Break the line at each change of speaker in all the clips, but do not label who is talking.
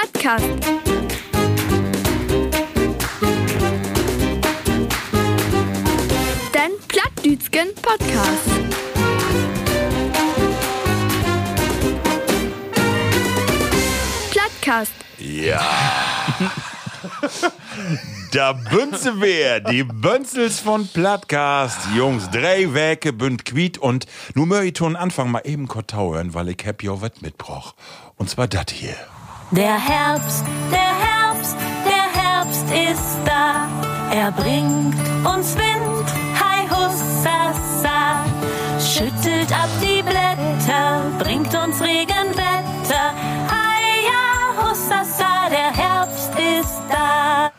Plattkast. Den Plattdütschen Podcast. Plattkast.
Ja. Da bünze wer, die Bünzels von Plattcast. Jungs, drei Werke bünd quiet und nu mör ich Anfang mal eben kurz hören, weil ich hab jo wat mitbroch. Und zwar dat hier.
Der Herbst, der Herbst, der Herbst ist da. Er bringt uns Wind, hi hussasa. Schüttelt ab die Blätter, bringt uns Regenwetter. Hi ja, hussasa, der Herbst ist da.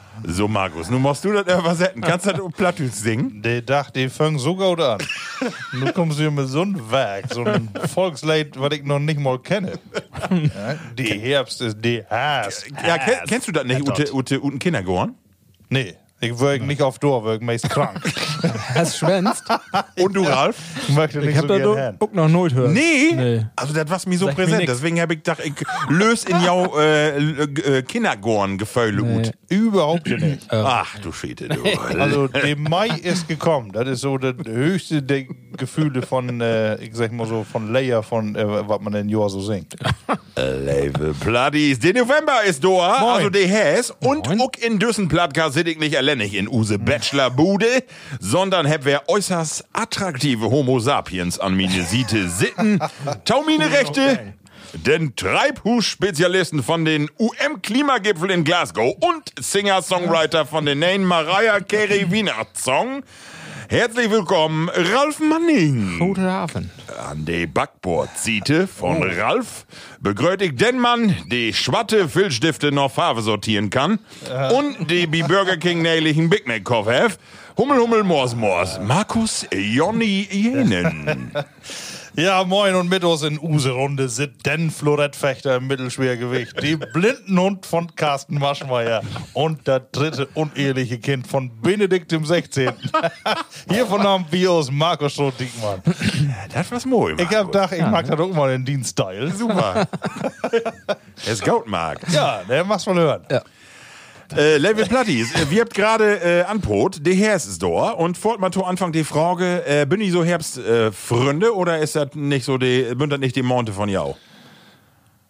So, Markus, nun musst du das übersetzen. Kannst du das Plattdütsch singen?
Der dachte, die fangen so gut an. Nun kommst du hier mit so einem Werk, so ein Volkslied, was ich noch nicht mal kenne. Ja, die Herbst ist die Herbst.
Ja, ken, kennst du das nicht, Ute, Ute, Uten Kindergorn?
Nee, ich wirke nicht auf Dorf, wirke meist krank.
Hast schwänzt?
Und du, Ralf?
Ich möchte nicht
Ich hab
so
da
gern
auch noch nooit gehört.
Nee.
Nee.
Also, das war mir so
mir
präsent.
nix.
Deswegen habe ich gedacht, ich löse in jou äh, äh, Kindergorn-Gefäule
Nee.
ut.
Überhaupt nicht.
Ach, du Schiete, du.
Also, der Mai ist gekommen. Das ist so das höchste der Gefühle von, äh, ich sag mal so, von Leia, von äh, was man in Jahr so singt.
Liebe Platties, der November ist da, also der Häs. Und auch in Düssen sit ich nicht alleinig in use Bachelorbude, sondern hab wer äußerst attraktive Homo sapiens an meine Siete sitten. Taumine Rechte. Den Treibhus-Spezialisten von den UM-Klimagipfel in Glasgow und Singer-Songwriter von den Nain Mariah Carey Wiener Song. Herzlich willkommen, Ralf Manning.
Guten Abend.
An die Backbordsiete von Ralf begrüßt ich den Mann, die schwatte Filzstifte noch Farbe sortieren kann und die bei Burger King nählichen Big Mac Kopf. Hummel, Hummel, Mors, Mors. Markus Jonny Jenen.
Ja, moin und mit uns in Use-Runde sind den Florettfechter im Mittelschwergewicht, die Blindenhund von Carsten Maschmeyer und das dritte uneheliche Kind von Benedikt dem 16. Hier von Namen Bios Markus Schroth-Diekmann.
Das war's moi,
Ich hab gedacht, ich mag das auch mal in Dienststyle.
Super. Es gaut, Marc.
Ja, der mach's mal hören.
Ja.
Äh, Level Platties, äh, wir habt gerade äh, anpot, der Herr ist da und fort mal zu Anfang die Frage, äh, bin ich so Herbstfreunde äh, oder ist das nicht so die, bündert nicht die Monte von Jau?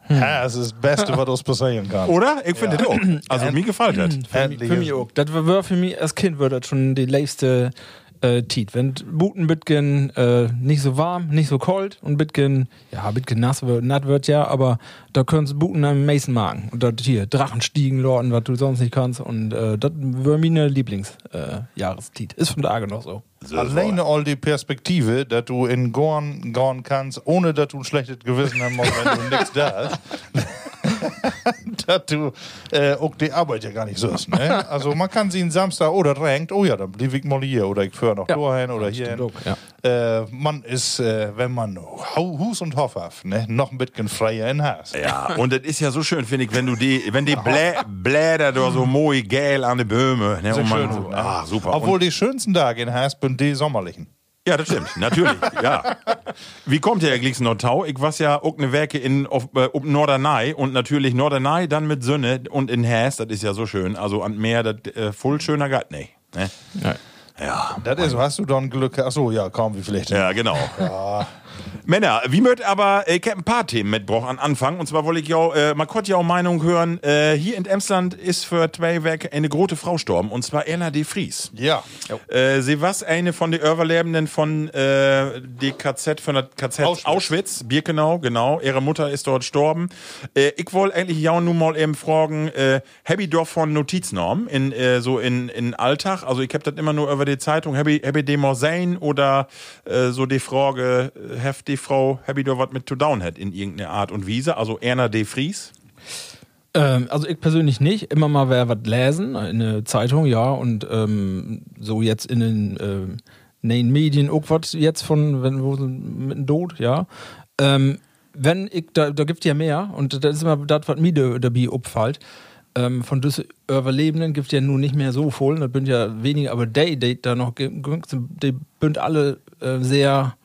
Ja, das ist das Beste, was uns passieren kann.
Oder? Ich finde das auch. Also mir gefällt das.
Endlich
Für mich auch. Das war für mich als Kind war das schon die leifste äh, Tiet. Wenn Buten bitgen äh, nicht so warm, nicht so kalt und bitgen, ja, bitgen nass wird, natt wird ja, aber da können sie Buten am meisten magen. Und dort hier Drachenstiegen lorden, was du sonst nicht kannst. Und äh, das war meine Lieblings äh. Ist von Tage noch so.
Alleine all die Perspektive, dass du in Gorn gehen kannst, ohne dass du ein schlechtes Gewissen haben musst, wenn du nichts da hast. dass du äh, auch die Arbeit ja gar nicht so ist. Ne? Also man kann sie einen Samstag oder renkt, oh ja, dann blieb ich mal hier oder ich fahre noch
Ja.
dahin oder hier.
ja.
Äh, man ist, äh, wenn man Hu- Hus und Hoff hat, ne? noch ein bisschen freier in Haus.
Ja, und das ist ja so schön, finde ich, wenn du die, wenn die Blä Blätter da so moi gel an die Böhme, ne,
So
und man,
schön so, ne?
ah, super.
Obwohl
und,
die schönsten Tage in Haus sind die sommerlichen.
Ja, das stimmt, natürlich, ja. Wie kommt der Glicks Nordtau? Ich was ja auch ne Werke in, auf, äh, ob Norderney und natürlich Norderney dann mit Sönne und in Häs, das ist ja so schön, also an Meer, das, äh, voll schöner Gott, ne. ne?
Ja.
Ja.
Das ist, hast du dann Glück? Achso, ja, kaum wie vielleicht.
Ja, genau. Männer, wie mögt aber, äh, ich hab ein paar Themen mitgebracht an Anfang. Und zwar wollte ich ja, äh, mal kurz ja auch Meinung hören. Äh, hier in Emsland ist für zwei Werke eine große Frau gestorben. Und zwar Erna de Vries.
Ja.
Äh, sie war eine von den Überlebenden von äh, die KZ, von der KZ Auschwitz,
Auschwitz.
Birkenau, genau. Ihre Mutter ist dort gestorben. Äh, ich wollte eigentlich ja nun mal eben fragen, äh, hab ich doch von Notiznorm in äh, so in, in Alltag, also ich hab das immer nur über die Zeitung, hab ich, hab ich dem sein oder äh, so die Frage, äh, heft die Frau, hab ich doch was mit to down hat in irgendeiner Art und Weise, also Erna de Vries.
Ähm, also ich persönlich nicht. Immer mal wer was lesen in der Zeitung, ja. Und ähm, so jetzt in den ähm, in Medien auch was jetzt von, wenn wo mit dem Tod, ja. Ähm, wenn ich, da, da gibt ja mehr und das ist immer das, was mir da- dabei auffällt. Ähm, von Überlebenden gibt ja nun nicht mehr so voll, das sind ja weniger, aber die, die da noch, die sind alle äh, sehr,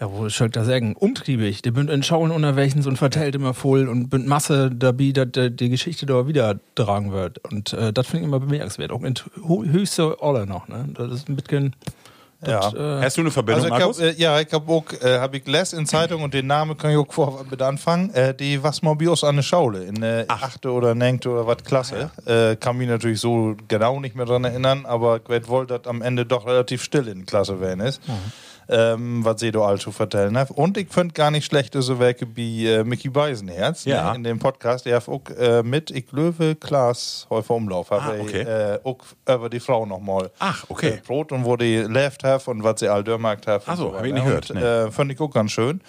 Ja, wo soll ich das sagen? Umtriebig. Die bünd in Schauen unterwegs und vertellt immer voll und bünd Masse dabei, dass die Geschichte da wieder tragen wird. Und äh, das finde ich immer bemerkenswert. Auch in hö- höchster Rolle noch, ne? Das ist ein bisschen. Das,
Ja.
äh,
Hast du eine Verbindung,
Also ich
Markus?
hab, äh, ja, ich habe auch, äh, hab ich gelesen in Zeitung und den Namen kann ich auch vor mit anfangen. Äh, die was uns an der Schaule in der achte oder neunte oder was Klasse. Äh, kann mich natürlich so genau nicht mehr dran erinnern, aber ich werd wohl, dass am Ende doch relativ still in der Klasse werden ist. Ähm, was sie da all zu vertellen hat. Und ich finde gar nicht schlecht, so Werke wie äh, Mickey Beisenherz
Ja.
ne, in dem Podcast. Der hat auch äh, mit, ich löwe, Klaas Häufer Umlauf,
Ah,
er,
okay.
äh, auch über die Frau nochmal
Ach, okay.
äh, Brot und wo die left have und was sie all dörmarkt have.
Ach so,
und
hab ich
ne?
nicht gehört, nee.
äh, fand ich auch ganz schön.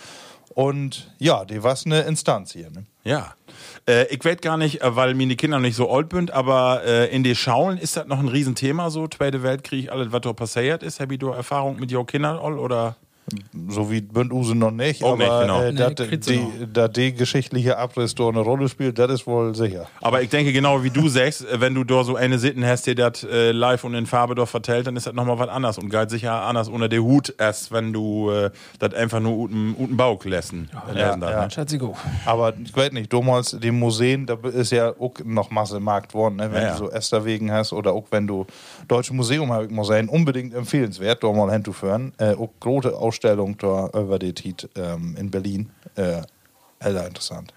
Und ja, die war eine Instanz hier. Ne?
Ja. Äh, ich weiß gar nicht, äh, weil meine Kinder noch nicht so alt sind, aber äh, in den Schaulen ist das noch ein Riesenthema, so Zweite Weltkrieg, alles, was da passiert ist. Habt ihr Erfahrung mit ihren Kindern all, oder?
So wie Bünduse noch nicht,
Auch
aber
nicht, genau.
äh,
Nee,
dass
kriegt sie
die, da die geschichtliche Abriss da eine Rolle spielt, das ist wohl sicher.
Aber ich denke, genau wie du sagst, äh, wenn du da so eine Sitten hast, die das äh, live und in Farbe doch vertellt, dann ist das nochmal was anderes und galt sicher anders unter der Hut, erst wenn du äh, das einfach nur unten, unten Bauch lässen. lesen darfst,
ja.
ne?
Schatzi, go.
Aber ich weiß nicht, damals die Museen, da ist ja auch noch Masse Markt worden, ne? wenn
Ja, ja.
du so Esterwegen hast oder auch wenn du Deutsche Museum habe ich muss sagen, unbedingt empfehlenswert, da mal hinzuführen. Äh, auch große Ausstellung da über die Tit ähm, in Berlin. Äh, heller interessant.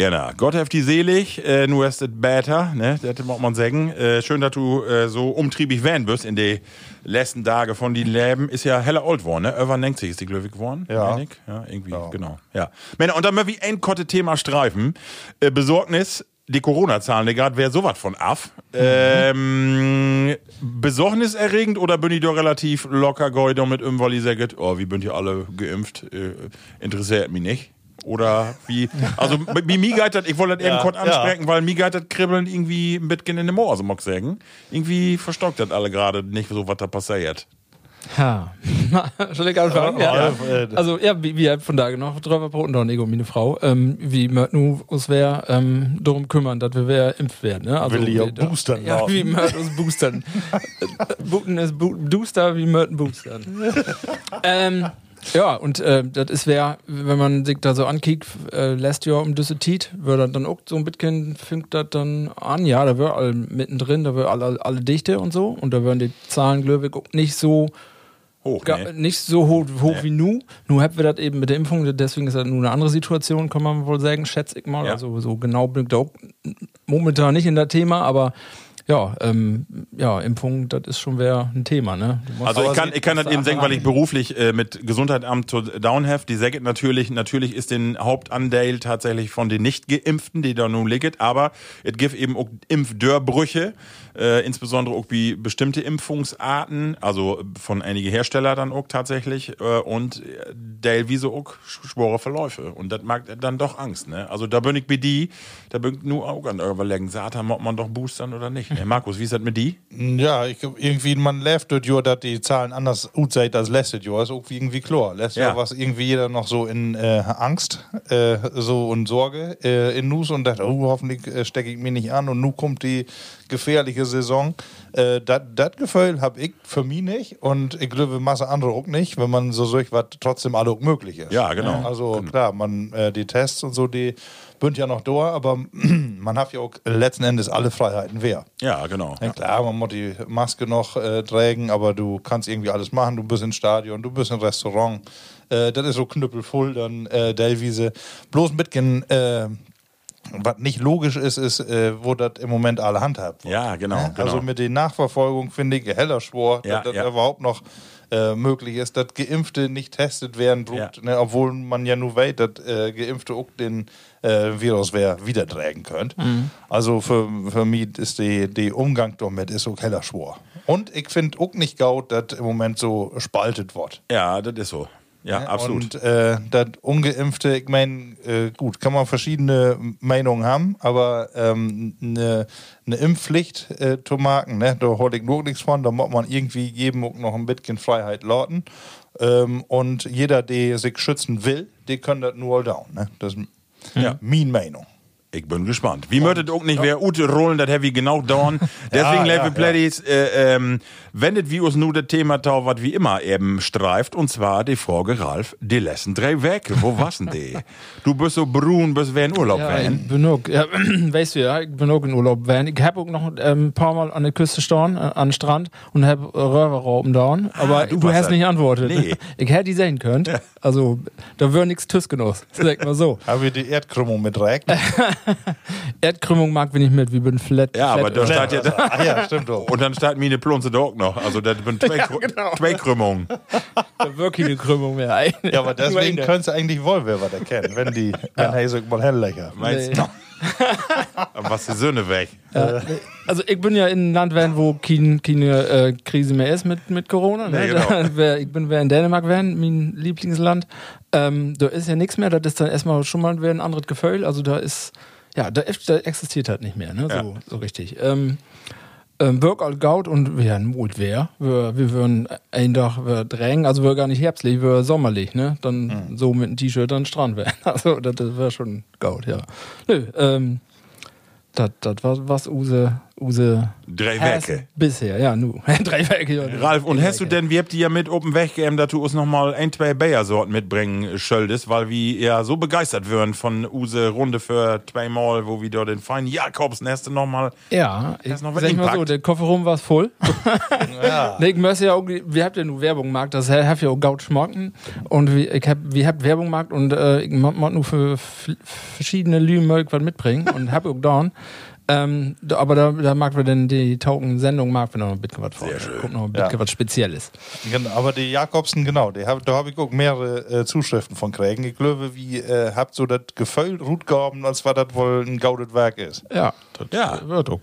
Ja, na, Gott heft die selig, äh, nur ist es better, ne, das muss man sagen. Äh, schön, dass du äh, so umtriebig werden wirst in die letzten Tage von die Leben. Ist ja heller alt geworden, ne? Über 90 ist die, glaube ich, geworden.
Ja.
ich. Ja, irgendwie, genau. Ja. Männer, und dann mal wie ein kotte Thema streifen. Äh, Besorgnis, die Corona-Zahlen, ne, gerade wer sowas von af. Ähm, besorgniserregend oder bin ich doch relativ locker goi mit irgendwann, weil ich sagt, oh, wie bünd ihr alle geimpft? Äh, interessiert mich nicht. Oder wie, also wie mir das, ich wollte das eben
Ja,
kurz
ja.
ansprechen, weil mir das Kribbeln irgendwie ein bisschen in den Moor, so mag sagen. Irgendwie verstockt das alle gerade nicht so, was da passiert.
Ha. Soll ich anfangen? Ja. Also, ja, wie, wie von da noch drüber broten doch Ego, meine Frau. Ähm, wie möchten nu uns wer ähm, darum kümmern, dass wir wer impft werden. Ne? Also,
Will die auch
wie-
boostern
Ja, wie möchten uns boostern. Booten ist Bo Booster, wie möchten boostern. ähm, ja, und äh, das ist wer, wenn man sich da so ankickt, äh, lässt ja um diese Tit, würde dann auch so ein bisschen, fängt das dann an, ja, da wird alle mittendrin, da wird alle, alle dichte und so, und da werden die Zahlen, glaube ich, nicht so
Hoch,
Ga-
ne?
nicht so hoch, hoch wie nu. Nu haben wir das eben mit der Impfung, deswegen ist das nur eine andere Situation, kann man wohl sagen, schätze ich mal.
Ja.
Also so genau bin ich da auch momentan nicht in das Thema, aber ja, ähm, ja, Impfung, das ist schon wieder ein Thema, ne?
Also ich kann, ich kann das eben sagen, weil ich beruflich äh, mit Gesundheitsamt zu down have. Die sagen natürlich, natürlich ist den Hauptanteil tatsächlich von den Nicht-Geimpften, die da nun liegt, aber es gibt eben auch Impfdörrbrüche, äh, insbesondere auch wie bestimmte Impfungsarten, also von einigen Hersteller dann auch tatsächlich äh, und teilweise auch sch- schwere Verläufe und das mag dann doch Angst, ne? Also da bin ich bei die, da bin ich nur auch an überlegen, Satan, muss man doch boostern oder nicht? Ne? Markus, wie ist das mit die?
Ja, ich irgendwie, man läuft dort ja, dass die Zahlen anders gut sind als letztes Jahr. Ist auch irgendwie klar. Letztes
Ja.
Jahr war irgendwie jeder noch so in äh, Angst äh, so und Sorge äh, in Nus und dachte, oh, hoffentlich äh, stecke ich mich nicht an und nun kommt die gefährliche Saison. Äh, das Gefühl habe ich für mich nicht und ich glaube, Masse andere auch nicht, wenn man so solch was trotzdem alle auch möglich ist.
Ja, genau.
Also klar, man äh, die Tests und so, die bünd ja noch da, aber man hat ja auch letzten Endes alle Freiheiten wer.
Ja, genau.
Ja, klar, man muss die Maske noch äh, tragen, aber du kannst irgendwie alles machen. Du bist im Stadion, du bist im Restaurant. Äh, das ist so knüppelvoll, dann äh, Delwiese. Bloß ein bisschen, äh, was nicht logisch ist, ist, äh, wo das im Moment alle handhabt.
Ja, genau, genau.
Also mit den Nachverfolgung finde ich heller schwor,
Ja,
dass das
ja.
überhaupt noch äh, möglich ist, dass Geimpfte nicht testet werden, druckt,
Ja.
ne, obwohl man ja nur weiß, dass äh, Geimpfte auch den äh, Virus wer wieder tragen könnt.
Mhm.
Also für, für mich ist die, die Umgang damit ist auch heller schwor. Und ich finde auch nicht gaut, dass im Moment so spaltet wird.
Ja, das ist so. Ja, absolut.
Und äh, das Ungeimpfte, ich meine, äh, gut, kann man verschiedene Meinungen haben, aber ähm, eine ne Impfpflicht äh, zu machen, ne, da hol ich nur nichts von, da muss man irgendwie jedem auch noch ein bisschen Freiheit lauten. Ähm, und jeder, der sich schützen will, der kann das nur all down. Ne? Das ist
Ja.
meine Meinung.
Ich bin gespannt. Wie möchtet auch nicht wer Ute rollen, das heavy genau dauern. Deswegen,
ja, ja.
Plädis, äh, ähm, wendet wie uns nur das Thema tau, was wie immer eben streift. Und zwar die Frage, Ralf, die letzten drei Wege. Wo war's denn die? du bist so brun, bist wer in Urlaub
Ja,
wären.
ich bin auch, ja, weißt du ja, ich bin auch in Urlaub gewesen. Ich habe auch noch ähm, ein paar Mal an der Küste stehen, äh, an den Strand und habe Röhrerrauben da. Aber
du
du,
warst
hast
da-
nicht antwortet.
Nee.
Ich hätte die sehen können. Also, da wäre nichts Tüsgenuss. Sag mal so.
Haben wir die Erdkrümmung mit Dreck?
Erdkrümmung mag wir nicht mit, wie bin flat.
Ja, aber
flat
da steht ja,
ah ja, stimmt doch.
und dann steht meine Plunze da auch noch. Also, das sind zwei,
genau.
zwei Krümmungen.
da wirklich eine Krümmung mehr. Eine.
Ja, aber deswegen könntest du eigentlich wohl wer was erkennen, wenn die, wenn ja. mal helllecker.
Meinst
Nee.
du? Was die Söhne weg.
Ja, nee. also ich bin ja in einem Land, wo kein, keine äh, Krise mehr ist mit, mit Corona. Ne?
Nee, genau.
Da ich bin wär in Dänemark, wären, mein Lieblingsland. Ähm, da ist ja nichts mehr, das ist dann erstmal schon mal wär ein anderes Gefühl. Also da ist, ja, da, da existiert halt nicht mehr, ne? so,
Ja.
so richtig. Ähm, ähm, Work all Gaut und wir haben Mut wer. Wir, wir würden einen Tag wir drängen, also wir gar nicht herbstlich, wir sommerlich, ne? Dann so mit einem T-Shirt an den Strand wären. Also das, das wäre schon Gaut, ja. Nö, ähm, das das war was Use, Use
Drei Wege.
Bisher, ja, nu. Drei Wege, ja.
Ralf, und
Drei
hast du denn, wie habt ihr ja mit Open Weg gegeben, dass du uns nochmal ein, zwei Bayer-Sorten mitbringen schöldest, weil wir ja so begeistert würden von Use Runde für zweimal, wo wir dort den feinen Jakobsneste nochmal.
Ja, ich
noch was
sag mal so, der Kofferraum war voll.
Ja.
Ich muss ja auch, wir habt ja nur Werbung gemacht, das hab ja auch Gaut schmocken. Und wir, ich hab, wir habt Werbung gemacht und äh, ich muss nur für verschiedene Lügen was mitbringen und hab auch da. Ähm, aber da, da mag wir denn die Taugen-Sendung, mag wir noch ein bisschen was vor. Guck noch ein bisschen
Ja.
was Spezielles.
Genau, aber die Jakobsen, genau, die hab, da habe ich auch mehrere äh, Zuschriften von kriegen. Ich glaube, wie äh, habt so das Gefühl, Rutgaben, als war das wohl ein gaudet Werk ist.
Ja, das
Ja.
wird auch.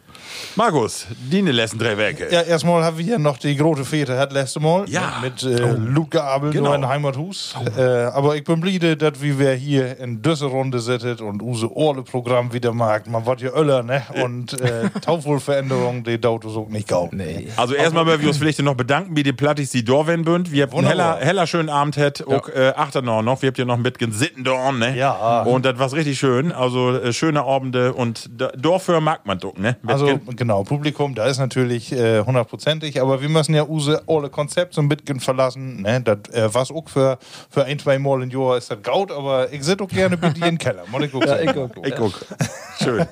Markus, die letzten drei Wege.
Ja, erstmal haben wir hier noch die große Fete, hat letzte Mal.
Ja.
Mit äh, Luke Abel,
Genau.
in Heimathus. Äh, aber ich bin bliebe, dass wie wir hier in diese Runde sitzen und unser Orle-Programm wieder mag. Man wird ja öller, ne? Und äh, Taufwohlveränderung, die dauert uns auch nicht gau.
Nee.
Also erstmal möchten wir uns vielleicht noch bedanken, wie die Plattis die Dorwen bünd. Wir habt einen heller, heller schönen Abend hat, auch äh, Achternau noch. Wir habt ja noch mit Sittendorn, ne?
Ja.
Und das war richtig schön. Also äh, schöne Abende und Dorfür mag man doch, ne?
Also Genau, Publikum, da ist natürlich äh, hundertprozentig, aber wir müssen ja use alle Konzept so ein bisschen verlassen. Ne? Das, äh, was auch für, für ein, zwei Mal im Jahr ist das gaut, aber ich sitze auch gerne bei dir im Keller. Ich
Ja, ich auch.
ich guck. Schön.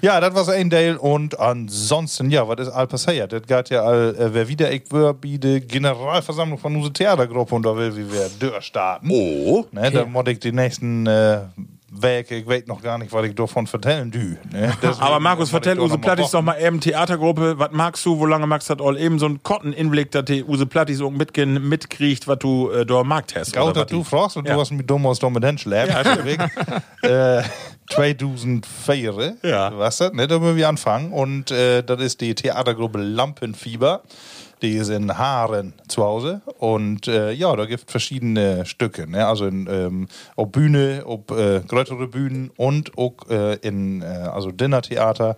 Ja, das war ein Teil und ansonsten, ja, was ist all passiert? Das geht ja all, äh, wer wieder, ich wär bei der Generalversammlung von unserer Theatergruppe und da will wie wir durchstarten.
Oh.
Ne, Da muss ich die nächsten äh, Wege, ich weiß noch gar nicht, was ich davon vertellen dü. Ne?
Aber Markus, vertell Use Plattis doch mal eben Theatergruppe. Was magst du? Wo lange magst du das all? Eben so ein Kotteninblick, dass die Use Plattis auch mitgehen, mitkriegt, was du äh, da magst hast.
Gaut, dass du fragst und
Ja.
du hast mich dumm aus dumm mit Henschläf. äh, 2004,
Ja.
was das? Ne, da müssen wir anfangen. Und äh, das ist die Theatergruppe Lampenfieber. Die ist in Haaren zu Hause. Und äh, ja, da gibt es verschiedene Stücke. Ne? Also in, ähm, ob Bühne, ob äh, größere Bühnen und auch äh, in äh, also Dinnertheater.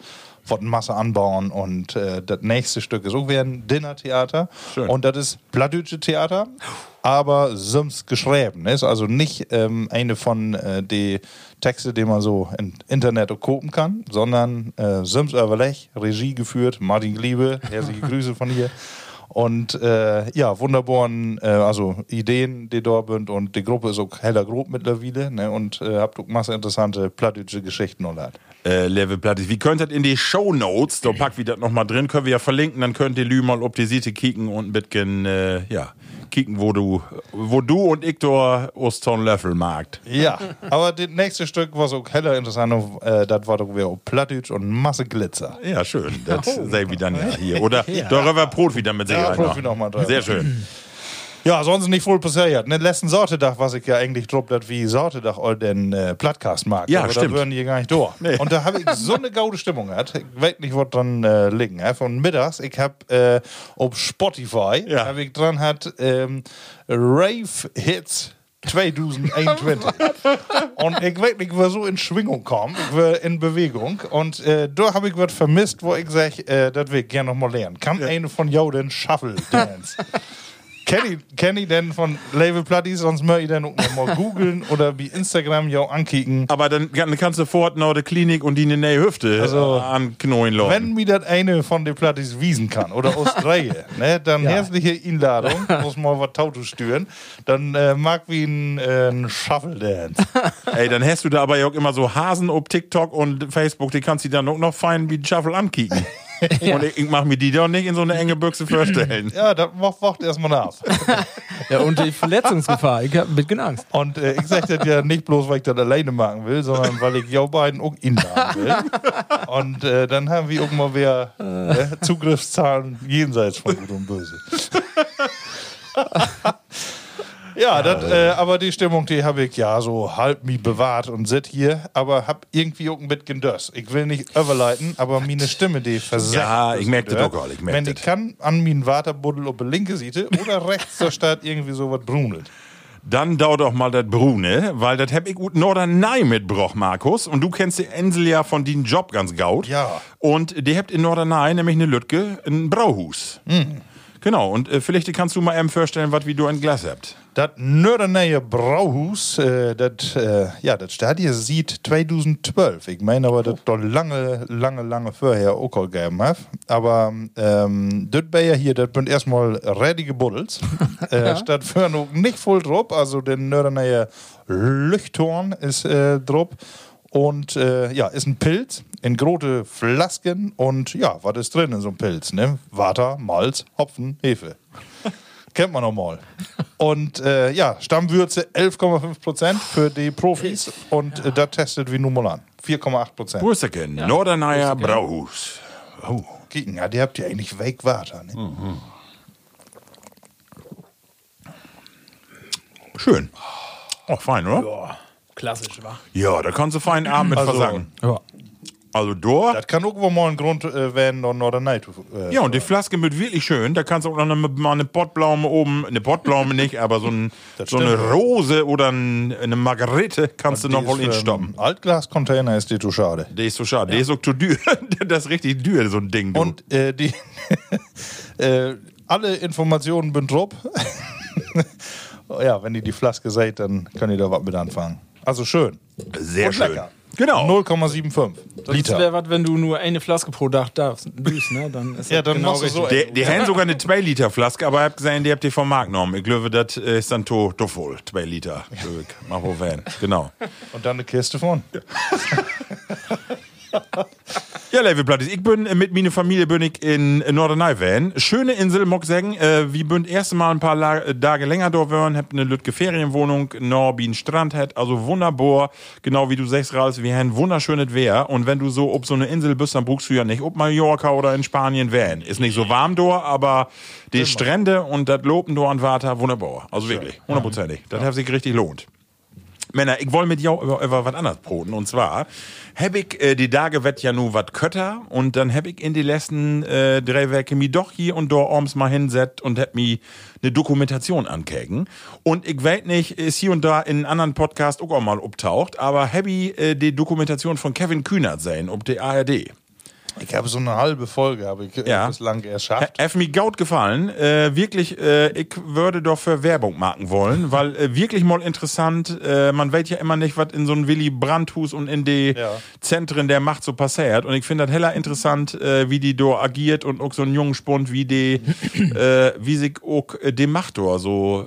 Eine Masse anbauen und äh, das nächste Stück ist auch wieder ein Dinnertheater.
Schön.
Und das ist Plattdeutsche Theater, aber Sims geschrieben. Ist also nicht ähm, eine von äh, die Texte, die man so im Internet kopen kann, sondern äh, Sims Overlech, Regie geführt, Martin Gliebe, herzliche Grüße von hier. Und äh, ja, wunderbaren, äh, also Ideen, die da sind. Und die Gruppe ist auch heller grob mittlerweile ne, und äh, habt auch masse interessante plattdeutsche Geschichten und hat.
äh, Level Plattis. Wie könnt ihr in die Show Notes, da packt wir das nochmal drin, können wir ja verlinken, dann könnt ihr Lü mal ob die Seite kicken und ein bisschen, äh, ja, kicken, wo du, wo du und da Oston Löffel magst.
Ja, aber das nächste Stück war so heller interessant, äh, das war doch wieder Plattdeutsch und Masse Glitzer.
Ja, schön. Das sehen wir dann ja hier. Oder darüber Brot wieder mit Sicherheit
Brot wieder noch mal.
Sehr schön.
Ja, sonst nicht voll passiert. Ne, letzten Sortedach, was ich ja eigentlich dat wie Sortedach all den äh, Podcast mag.
Ja,
aber
stimmt.
da würden die gar nicht durch. Und da habe ich so eine gaude Stimmung gehabt. Ich weiß nicht, was dran äh, liegen. Äh, von mittags, ich habe äh, auf Spotify,
Ja.
habe ich dran hat ähm, Rave Hits 2021. und ich weiß nicht, ich war so in Schwingung kommen, ich war in Bewegung. Und äh, da habe ich was vermisst, wo ich sage, äh, das will ich gerne noch mal lernen. Kann eine von jou den Shuffle Dance? Kenny, Kenny denn von Label Platties, sonst möchte ich dann auch noch mal googeln oder wie Instagram ja auch ankicken.
Aber dann, dann kannst du fort nach der Klinik und die eine neue Hüfte
Also,
äh, an Knochen lassen.
Wenn mir das eine von den Platties wiesen kann oder Australien, ne, dann herzliche Einladung, muss mal was Tauto stüren. Dann äh, mag wie ein, äh, ein Shuffle Dance.
Ey, dann hast du da aber ja auch immer so Hasen auf TikTok und Facebook, die kannst du dann auch noch fein wie Shuffle ankicken. Und ich, ich mach mir die doch nicht in so eine enge Büchse vorstellen.
Ja, das macht, macht erstmal nach.
Ja, und die Verletzungsgefahr. Ich hab ein bisschen Angst.
Und äh, ich sag das ja nicht bloß, weil ich das alleine machen will, sondern weil ich ja beiden auch einladen will. Und äh, dann haben wir mal wieder äh, Zugriffszahlen jenseits von Gut und Böse. Ja, dat, äh, aber die Stimmung, die habe ich ja so halb mi bewahrt und sit hier, aber hab irgendwie auch ein bisschen Dörs. Ich will nicht überleiten, aber meine Stimme, die versagt.
Ja, ich merk das auch all, ich merk
Wenn ich
das.
kann an min Waterbuddel der linke Seite oder rechts, da steht irgendwie so was brunelt.
Dann dauert doch mal das Brune, weil das hab ich gut Norderney mitbroch, Markus. Und du kennst die Insel ja von den Job ganz gaut.
Ja.
Und die habt in Norderney nämlich eine Lütke, ein Brauhus. Genau, und äh, vielleicht kannst du mal eben vorstellen, was wie du ein Glas habt.
Das Nördeneie Brauhus, äh, das äh, ja, steht hier sieht 2012. Ich meine aber, das doch lange, lange, lange vorher auch al gegeben hat. Aber ähm, das wäre ja hier, das sind erstmal redige Buddels. äh, Statt für noch nicht voll drauf, also der Nördeneie Leuchtturm ist äh, drauf. Und äh, ja, ist ein Pilz in große Flasken und ja, was ist drin in so einem Pilz? Ne? Water, Malz, Hopfen, Hefe. Kennt man nochmal. Und äh, ja, Stammwürze 11,5 Prozent für die Profis und äh, das testet wie nun mal an. 4,8 Prozent.
Bursteken, Norderneyer Brauhus. Oh.
Kicken, ja, die habt ihr eigentlich weg. Ne?
Schön. Oh, fein, oder?
Boah, klassisch, wa?
Ja, da kannst du feinen Abend mit
Also-
versagen.
Ja.
Also dort.
Das kann wohl mal ein Grund äh, werden, noch oder nicht. Äh,
Ja, und die Flaske mit wirklich schön. Da kannst du auch noch mal eine Pottblaume oben, eine Pottblaume nicht, aber so, ein, so eine. Rose oder ein, eine Margarete kannst du
die
noch wohl instoppen.
Altglas-Container ist die zu schade.
Der ist so schade. Der ist auch zu dür. das ist richtig dür, so ein Ding. Du.
Und äh, die alle Informationen bin drauf. ja, wenn ihr die Flaske seht, dann könnt ihr da was mit anfangen. Also schön.
sehr
und
schön.
lecker.
Genau.
0,75
Das
Liter.
wäre was, wenn du nur eine Flaske pro Tag darfst. Düst, ne? Dann ist
Ja,
das
dann
genau
machst du so
richtig.
Die, die haben sogar eine 2-Liter-Flaske, aber ich hab gesehen, die habt ihr vom Markt genommen. Ich glaube, das ist dann to, to voll. 2 Liter. Mach Van. Genau.
Und dann eine Kiste von.
Ja, liebe Plattis, ich bin mit meiner Familie bin ich in Norderney-Van. Schöne Insel, mag ich sagen. Äh, wir bin erst mal ein paar La Tage länger dort waren, hab eine Lütke Ferienwohnung, Norbin Strand hat, also wunderbar. Genau wie du sagst, Ralf, wir haben wunderschönes Wehr. Und wenn du so ob so eine Insel bist, dann buchst du ja nicht ob Mallorca oder in Spanien Van. Ist nicht so warm dort, aber die Strände und das Lopen dort an Water, wunderbar. Also wirklich, hundertprozentig. Das hat sich richtig lohnt. Männer, ich wollte mit jou über, über was anderes broten. Und zwar hab ich äh, die Tage wett ja nu wat kötter und dann hab ich in die letzten äh, drei Werke mi doch hier und da orms mal hinset und hab mi eine Dokumentation ankeken. Und ich weiß nicht, ist hier und da in anderen Podcast auch, auch mal obtaucht, aber hab ich äh, die Dokumentation von Kevin Kühnert sehen, ob die ARD.
Ich habe so eine halbe Folge, habe ich äh,
Ja.
bislang erschafft.
Hat mir gaut gefallen. Äh, wirklich, äh, ich würde doch für Werbung machen wollen, weil äh, wirklich mal interessant, äh, man weiß ja immer nicht, was in so einem Willy Brandt-Hus und in die
Ja.
Zentren der Macht so passiert. Und ich finde das heller interessant, äh, wie die da agiert und auch so ein jungen Spund, wie die, wie sich auch die Macht da so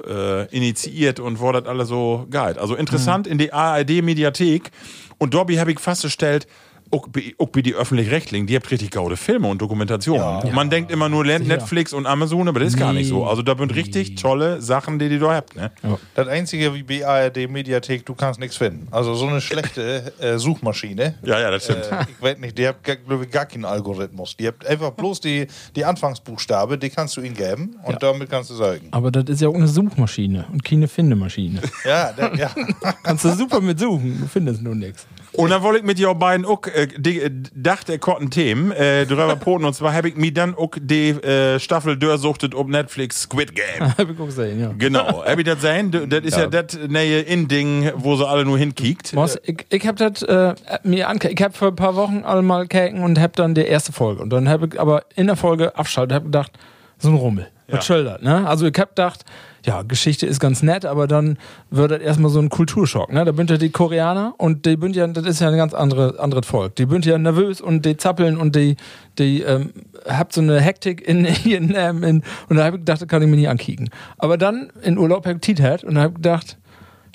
initiiert und wo das alles so geht. Also interessant in die ARD-Mediathek. Und Dobby habe ich festgestellt, auch auch bei die öffentlich-rechtlichen, die habt richtig gaude Filme und Dokumentationen. Man denkt immer nur Netflix und Amazon, aber das ist gar nicht so. Also da sind richtig tolle Sachen, die die da habt. Ne?
Das Einzige wie BARD Mediathek, du kannst nichts finden. Also so eine schlechte äh, Suchmaschine.
Ja, ja, das stimmt.
Äh, ich weiß nicht, die habt, glaube ich, gar keinen Algorithmus. Die habt einfach bloß die, die Anfangsbuchstabe, die kannst du ihnen geben und damit kannst du sagen.
Aber das ist ja auch eine Suchmaschine und keine Findemaschine.
Ja, da, ja.
Kannst du super mit suchen, du findest nur nichts.
Und dann wollte ich mit dir beiden auch, äh, die, äh, Dach der Kotten Themen, äh, drüber poten. Und zwar habe ich mir dann auch die äh, Staffel durchsuchtet ob Netflix Squid Game.
Hab ich auch gesehen, ja.
Genau. Hab ich das sein? Das ist ja, das neue In-Ding, wo sie alle nur hinkiekt.
Was, ich, ich hab das äh, mir ange ich hab vor ein paar Wochen alle mal keken und hab dann die erste Folge und dann hab ich aber in der Folge abschaltet hab gedacht so ein Rummel was schildert, ne? Also ich hab gedacht, ja, Geschichte ist ganz nett, aber dann wird das erstmal so ein Kulturschock, ne? Da sind ja die Koreaner und die sind ja, das ist ja ein ganz andere, anderes Volk. Die sind ja nervös und die zappeln und die, die, ähm, habt so eine Hektik in ihren, ähm, in, und da hab ich gedacht, das kann ich mir nie ankicken. Aber dann in Urlaub hab ich Tiet und hab gedacht,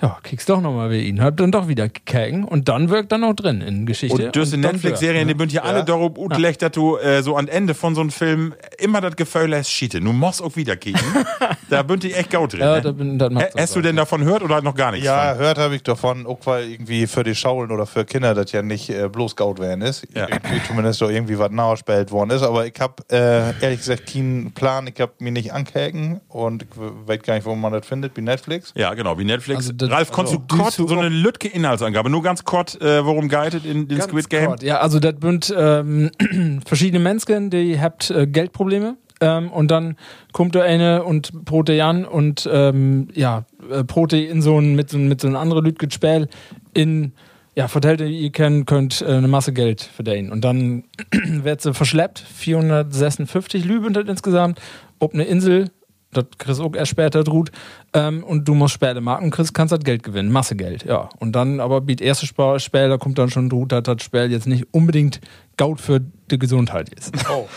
ja, kriegst doch nochmal wie ihn. Hab dann doch wieder gekeken und dann wirkt dann auch drin in Geschichte.
Und durch die
dann
Netflix-Serien, die bünd ja alle darum utgelegt, dass du äh, so am Ende von so einem Film immer das Gefühl hast, schiete, du musst auch wieder kicken. da bünd ich echt gaut drin.
Ja,
ne?
da bin, das macht
Hä- Hast du denn davon gehört oder noch gar nichts?
Ja,
von?
hört habe ich davon, auch weil irgendwie für die Schaulen oder für Kinder das ja nicht äh, bloß gaut werden ist.
Ja.
Irgendwie zumindest doch irgendwie was nachgespielt worden ist. Aber ich habe äh, ehrlich gesagt keinen Plan. Ich habe mir nicht angehängt und ich weiß gar nicht, wo man das findet, wie Netflix.
Ja, genau, wie Netflix.
Also
Ralf, konntest
also,
du kurz so eine Lütke Inhaltsangabe, nur ganz kurz, äh, worum guidet in den Squid Game?
Gott, Ja, also das sind ähm, verschiedene Menschen, die habt äh, Geldprobleme. Ähm, und dann kommt da eine und Prote an und ähm, ja, äh, Prote in so ein, mit so, mit so einem anderen Lütge Spiel in ja, vertellt ihr, ihr könnt, könnt äh, eine Masse Geld verdienen. Und dann wird sie verschleppt, 456 Lüben das insgesamt, ob eine Insel, das du auch erst später drut, ähm, und du musst später marken, kriegst, kannst das Geld gewinnen, Masse Geld, ja. Und dann aber bietet erste Sp- Spiel, da kommt dann schon drut, dass das Spiel jetzt nicht unbedingt Gaut für die Gesundheit ist.
Oh.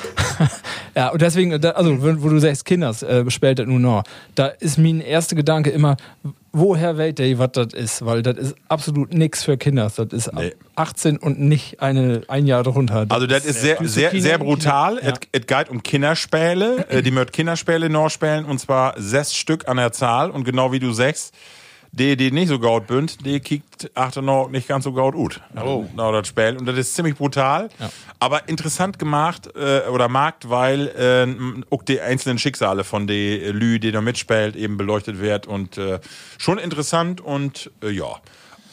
Ja, und deswegen, da- also, wenn- wo du sagst, Kinders, äh, das nur noch, da ist mein erster Gedanke immer, woher wählt der, was das ist? Weil das ist absolut nichts für Kinders. Das ist ab
Nee.
18 und nicht eine, ein Jahr darunter.
Also das ist sehr, sehr,
Kino-
sehr brutal. Es geht um Kinderspiele. Äh, Die möchten Kinderspiele noch spielen und zwar sechs Stück an der Zahl. Und genau wie du sagst, die, die nicht so gaut bünd, die kickt achter noch nicht ganz so gaut gut. Oh. Genau das Spiel. Und das ist ziemlich brutal. Aber interessant gemacht äh, oder markt, weil äh, auch die einzelnen Schicksale von den Lü, die da mitspielt, eben beleuchtet wird. Und äh, schon interessant und äh, ja.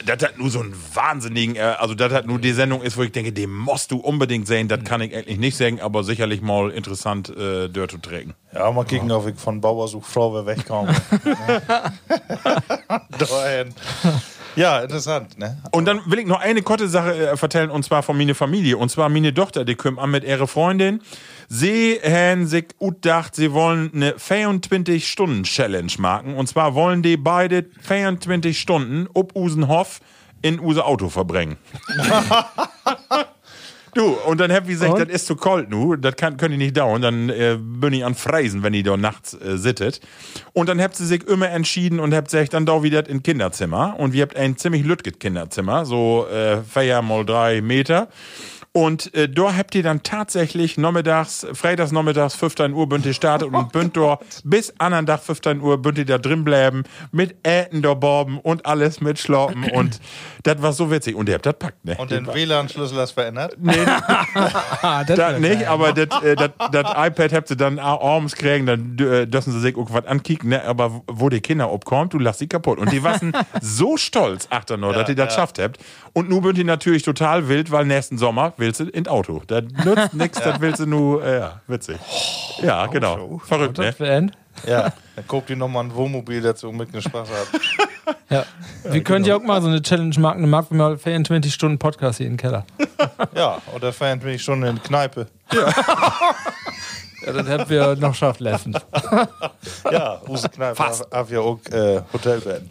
Das hat nur so einen wahnsinnigen, äh, also das hat nur die Sendung ist, wo ich denke, den musst du unbedingt sehen. Das kann ich eigentlich nicht sagen, aber sicherlich mal interessant äh, dort zu trägen.
Ja, mal kicken, ob ich von Bauer such Frau wegkomme. Dahin. Ja, interessant, ne?
Und dann will ich noch eine kurze Sache äh, vertellen, und zwar von meiner Familie. Und zwar meine Tochter, die kommt an mit ihrer Freundin. Sie haben sich gedacht, sie wollen eine 24-Stunden-Challenge machen. Und zwar wollen die beide 24 Stunden ob Usenhof in Use Auto verbringen. Du, und dann hab ich gesagt, das ist zu kalt nu, das kann, können die nicht dauern, dann äh, bin ich an Freisen, wenn die da nachts äh, sittet. Und dann habt sie sich immer entschieden und habt gesagt, dann da wieder in Kinderzimmer. Und wir habt ein ziemlich lütget Kinderzimmer, so äh, vier mal drei Meter. Und äh, da habt ihr dann tatsächlich nachmittags, freitags nachmittags 15 Uhr bünd ihr startet und bünd da bis anderen Tag 15 Uhr bünd ihr da drin bleiben mit Äten da borben und alles mit Schlappen und das war so witzig. Und ihr habt das packt, ne?
Und den WLAN-Schlüssel hast verändert?
ah, das
nicht, aber das, äh, das, das iPad habt ihr dann abends kriegen, dann äh, dürfen sie sich irgendwas ankicken, ne? aber wo die Kinder obkommt, du lass sie kaputt. Und die waren so stolz, achter noch, dass ihr das geschafft habt. Und nun sind die natürlich total wild, weil nächsten Sommer willst du ins Auto. Das nützt nichts, das willst du nur, äh, ja, witzig. Ja, genau. Verrückt, ne?
Ein-
Ja. Dann guckt ihr nochmal ein Wohnmobil dazu mit einem Spaß hat.
Ja. Wir können ja auch mal so eine Challenge machen, eine machen wir mal 24 Stunden Podcast hier im Keller.
Ja, oder bin ich schon in Kneipe.
Ja, das hätten wir noch schafft lassen.
Ja, Use Kneipe hab ja auch äh, Hotelbett.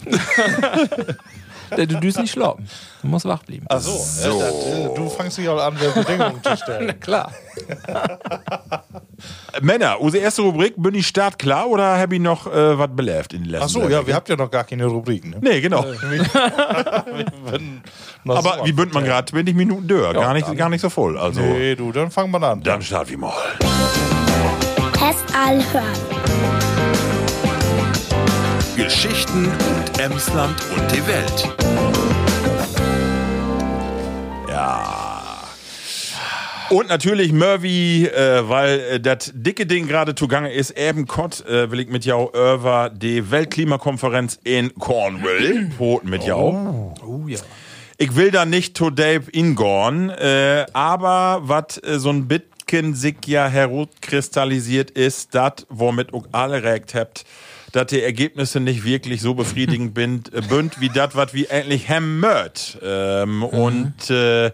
Du düst nicht schlafen. Du musst wach bleiben.
Ach so. Ja, das, äh, du fangst dich auch an, der Bedingungen zu stellen.
Klar.
Männer, unsere erste Rubrik, bin ich startklar oder habe ich noch äh, was belebt in den letzten
Ach so,
Tagen?
ja, wir habt ja noch gar keine Rubriken. Ne?
Nee, genau. Aber
so
wie bünd man gerade 20 Minuten dör? gar, nicht, gar nicht so voll. Also,
Nee, du, dann fangen wir an.
dann starten wir mal.
Test hören.
Geschichten Emsland und die Welt.
Und natürlich Murphy, äh, weil äh, das dicke Ding gerade zugange ist, eben Kott, äh, will ich mit jou über die Weltklimakonferenz in Cornwall, Poten mit jou.
Oh ja.
Ich will da nicht to Dave ingorn, äh, aber was äh, so ein Bitken sich ja herauskristallisiert ist, das, womit auch alle recht habt, dass die Ergebnisse nicht wirklich so befriedigend äh, bünd, wie das, was wir endlich haben möcht. Ähm, Und äh,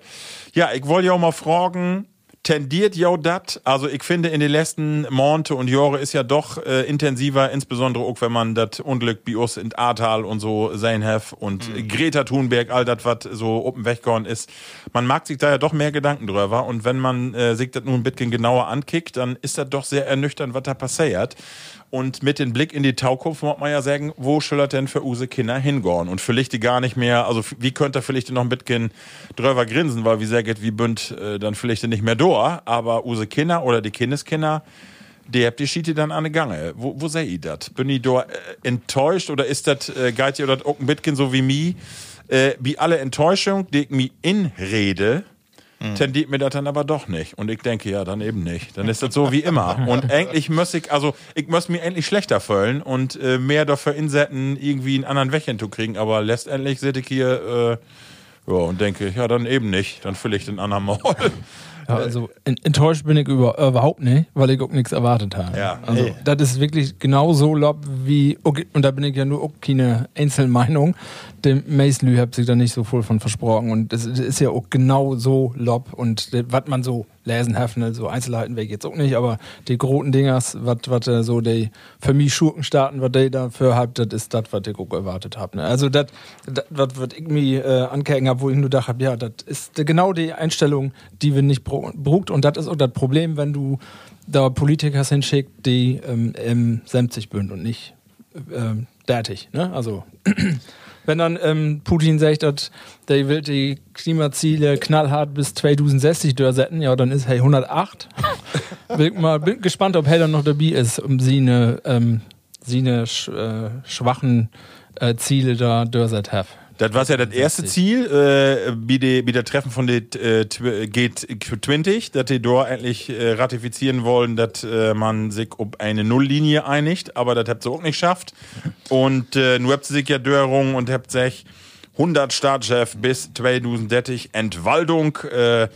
ja, ich wollte ja auch mal fragen, tendiert ja dat. Also ich finde in den letzten Monate und Jahre ist ja doch äh, intensiver, insbesondere auch wenn man das Unglück bei uns in Ahrtal und so sein have und Greta Thunberg, all das, was so oben weggehauen ist. Man mag sich da ja doch mehr Gedanken drüber und wenn man äh, sich das nun ein bisschen genauer ankickt, dann ist das doch sehr ernüchternd, was da passiert. Und mit dem Blick in die Taukunft muss man ja sagen, wo schillert denn für use Kinder hingorn? Und vielleicht die gar nicht mehr, also wie könnte er vielleicht noch ein bisschen drüber grinsen, weil wie sehr geht, wie bünd äh, dann vielleicht nicht mehr da, aber use Kinder oder die Kindeskinder, die habt die Schiete dann an der Gange. Wo, wo seht ihr das? Bin ich da äh, enttäuscht oder ist das, äh, geht ihr das auch ein bisschen so wie mi? Äh, wie alle Enttäuschung, die ich mi inrede, tendiert mir das dann aber doch nicht. Und ich denke, ja, dann eben nicht. Dann ist das so wie immer. Und eigentlich muss ich, also ich muss mir endlich schlechter fühlen und äh, mehr dafür insetten, irgendwie einen anderen Weg hinzukriegen. Aber letztendlich sitze ich hier äh, ja, und denke, ja, dann eben nicht. Dann fülle ich den anderen mal.
Ja, also en- enttäuscht bin ich über, äh, überhaupt nicht, weil ich auch nichts erwartet habe.
Ja.
also
Nee.
das ist wirklich genau so lob wie, okay, und da bin ich ja nur auch keine Einzelmeinung, dem Mason hat sich da nicht so voll von versprochen und das ist ja auch genau so lob und was man so lesen hat, so Einzelheiten weg jetzt auch nicht, aber die großen Dingers, was äh, so die für mich Schurken starten, was die dafür habt, das ist das, was ich auch erwartet habe. Ne? Also das, was ich mir äh, ankecken habe, wo ich nur dachte, hab, ja, das ist genau die Einstellung, die wir nicht brucht und das ist auch das Problem, wenn du da Politiker hinschickt, die ähm, im 70 bünd und nicht ähm, dertig. Ne? Also wenn dann ähm, Putin sagt, dass der will die Klimaziele knallhart bis 2060 durchsetzen, ja, dann ist hey 108. bin, mal, bin gespannt, ob dann noch dabei ist, um sie eine, ähm, sie eine sch, äh, schwachen äh, Ziele da durchsetzen.
Das war ja das erste Ziel, äh, wie, die, wie der Treffen von den äh, Tw- G20, dass die dort endlich äh, ratifizieren wollen, dass äh, man sich um eine Nulllinie einigt, aber das habt ihr auch nicht geschafft. Und äh, nun habt ihr sich ja Dörrung und habt sich 100 Staatschef bis 2030 Entwaldung, äh,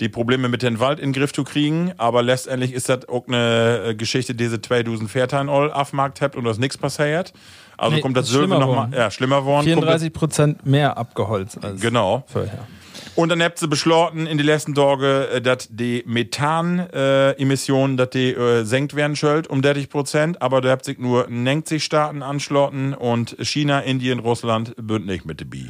die Probleme mit dem Wald in den Griff zu kriegen, aber letztendlich ist das auch eine äh, Geschichte, die sie 2000 Vierteil all aufmarkt habt und da ist nichts passiert. Also
Nee,
kommt das Silber nochmal, ja, schlimmer worden. kommt das-
34 Prozent mehr abgeholzt als
Genau.
vorher.
Und dann habt ihr beschlossen in die letzten Tage, äh, dass die Methan-Emissionen, dass die äh, senkt werden sollen um 30 Prozent, aber da habt sich nur 90 Staaten anschlossen und China, Indien, Russland bünd nicht mit dabei.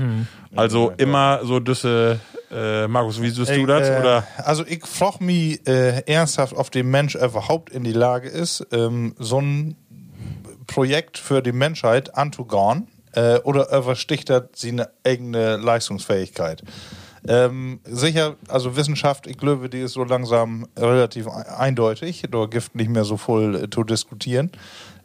Also immer so düsse, äh, Markus, wie siehst du das?
äh,
Oder?
Also ich frage mich äh, ernsthaft, ob der Mensch überhaupt in die Lage ist, ähm, so ein Projekt für die Menschheit anzugehen äh, oder übersticht das seine eigene Leistungsfähigkeit. Ähm, sicher, also Wissenschaft, ich glaube, die ist so langsam relativ e- eindeutig. Da gibt nicht mehr so viel äh, zu diskutieren.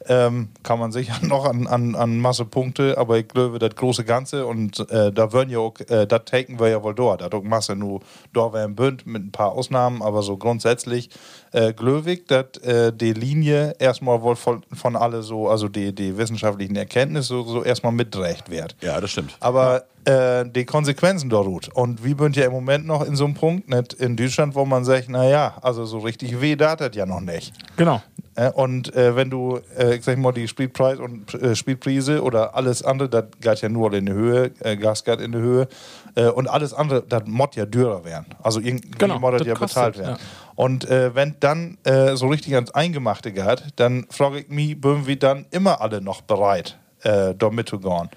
Ähm, kann man sicher noch an, an, an Masse Punkte, aber ich glaube, das große Ganze und äh, da würden ja auch, äh, das taken wir ja wohl dort. Da auch Masse nur da wären Bünd mit ein paar Ausnahmen, aber so grundsätzlich äh, ich, dass äh, die Linie erstmal wohl von, von alle so, also die, die wissenschaftlichen Erkenntnisse so, so erstmal mitrecht wird.
Ja, das stimmt.
Aber äh, die Konsequenzen dort. Und wir sind ja im Moment noch in so einem Punkt, nicht in Deutschland, wo man sagt, naja, also so richtig weh da das ja noch nicht.
Genau.
Äh, und äh, wenn du, äh, ich sag mal, die Spielpreis und äh, Spielpreise oder alles andere, das geht ja nur in die Höhe, äh, Gas geht in die Höhe. Äh, und alles andere, das muss ja teurer werden. Also irgendwie
Genau,
das ja
kostet,
bezahlt werden.
ja.
Und äh, wenn dann äh, so richtig ans Eingemachte geht, dann frage ich mich, sind wir dann immer alle noch bereit, äh, da mitzugehen?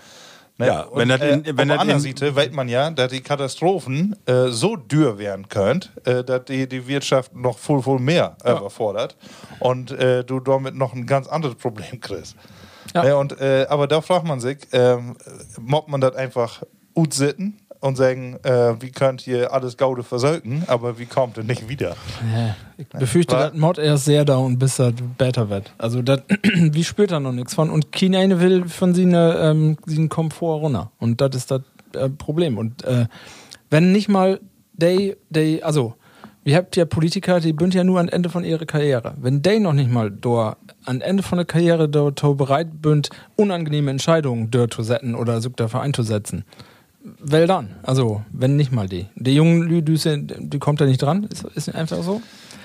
Ne?
Ja, wenn
und,
das in-
äh,
wenn
auf anderen Seite weiß man ja, dass die Katastrophen äh, so dürr werden können, äh, dass die, die Wirtschaft noch viel, viel mehr äh, überfordert und äh, du damit noch ein ganz anderes Problem kriegst.
Ja.
Äh, und, äh, aber da fragt man sich, ähm, mobbt man das einfach gut sitten und sagen, äh, wie könnt ihr alles Gaude versöken, aber wie kommt ihr nicht wieder?
Ja, ich befürchte,
War-
dass Mod erst sehr down, bis das besser wird. Also, das, wie spürt er noch nichts von? Und China eine will von sie ähm, seinen Komfort runter. Und das ist das äh, Problem. Und äh, wenn nicht mal they, they, also, wir habt ja Politiker, die bünd ja nur am Ende von ihrer Karriere. Wenn they noch nicht mal dort am Ende von der Karriere dort bereit bünd, unangenehme Entscheidungen dort zu setzen oder sich dafür einzusetzen, well dann. Also, wenn nicht mal die. Die jungen Lüdüse, die kommt da nicht dran. Ist, ist einfach so.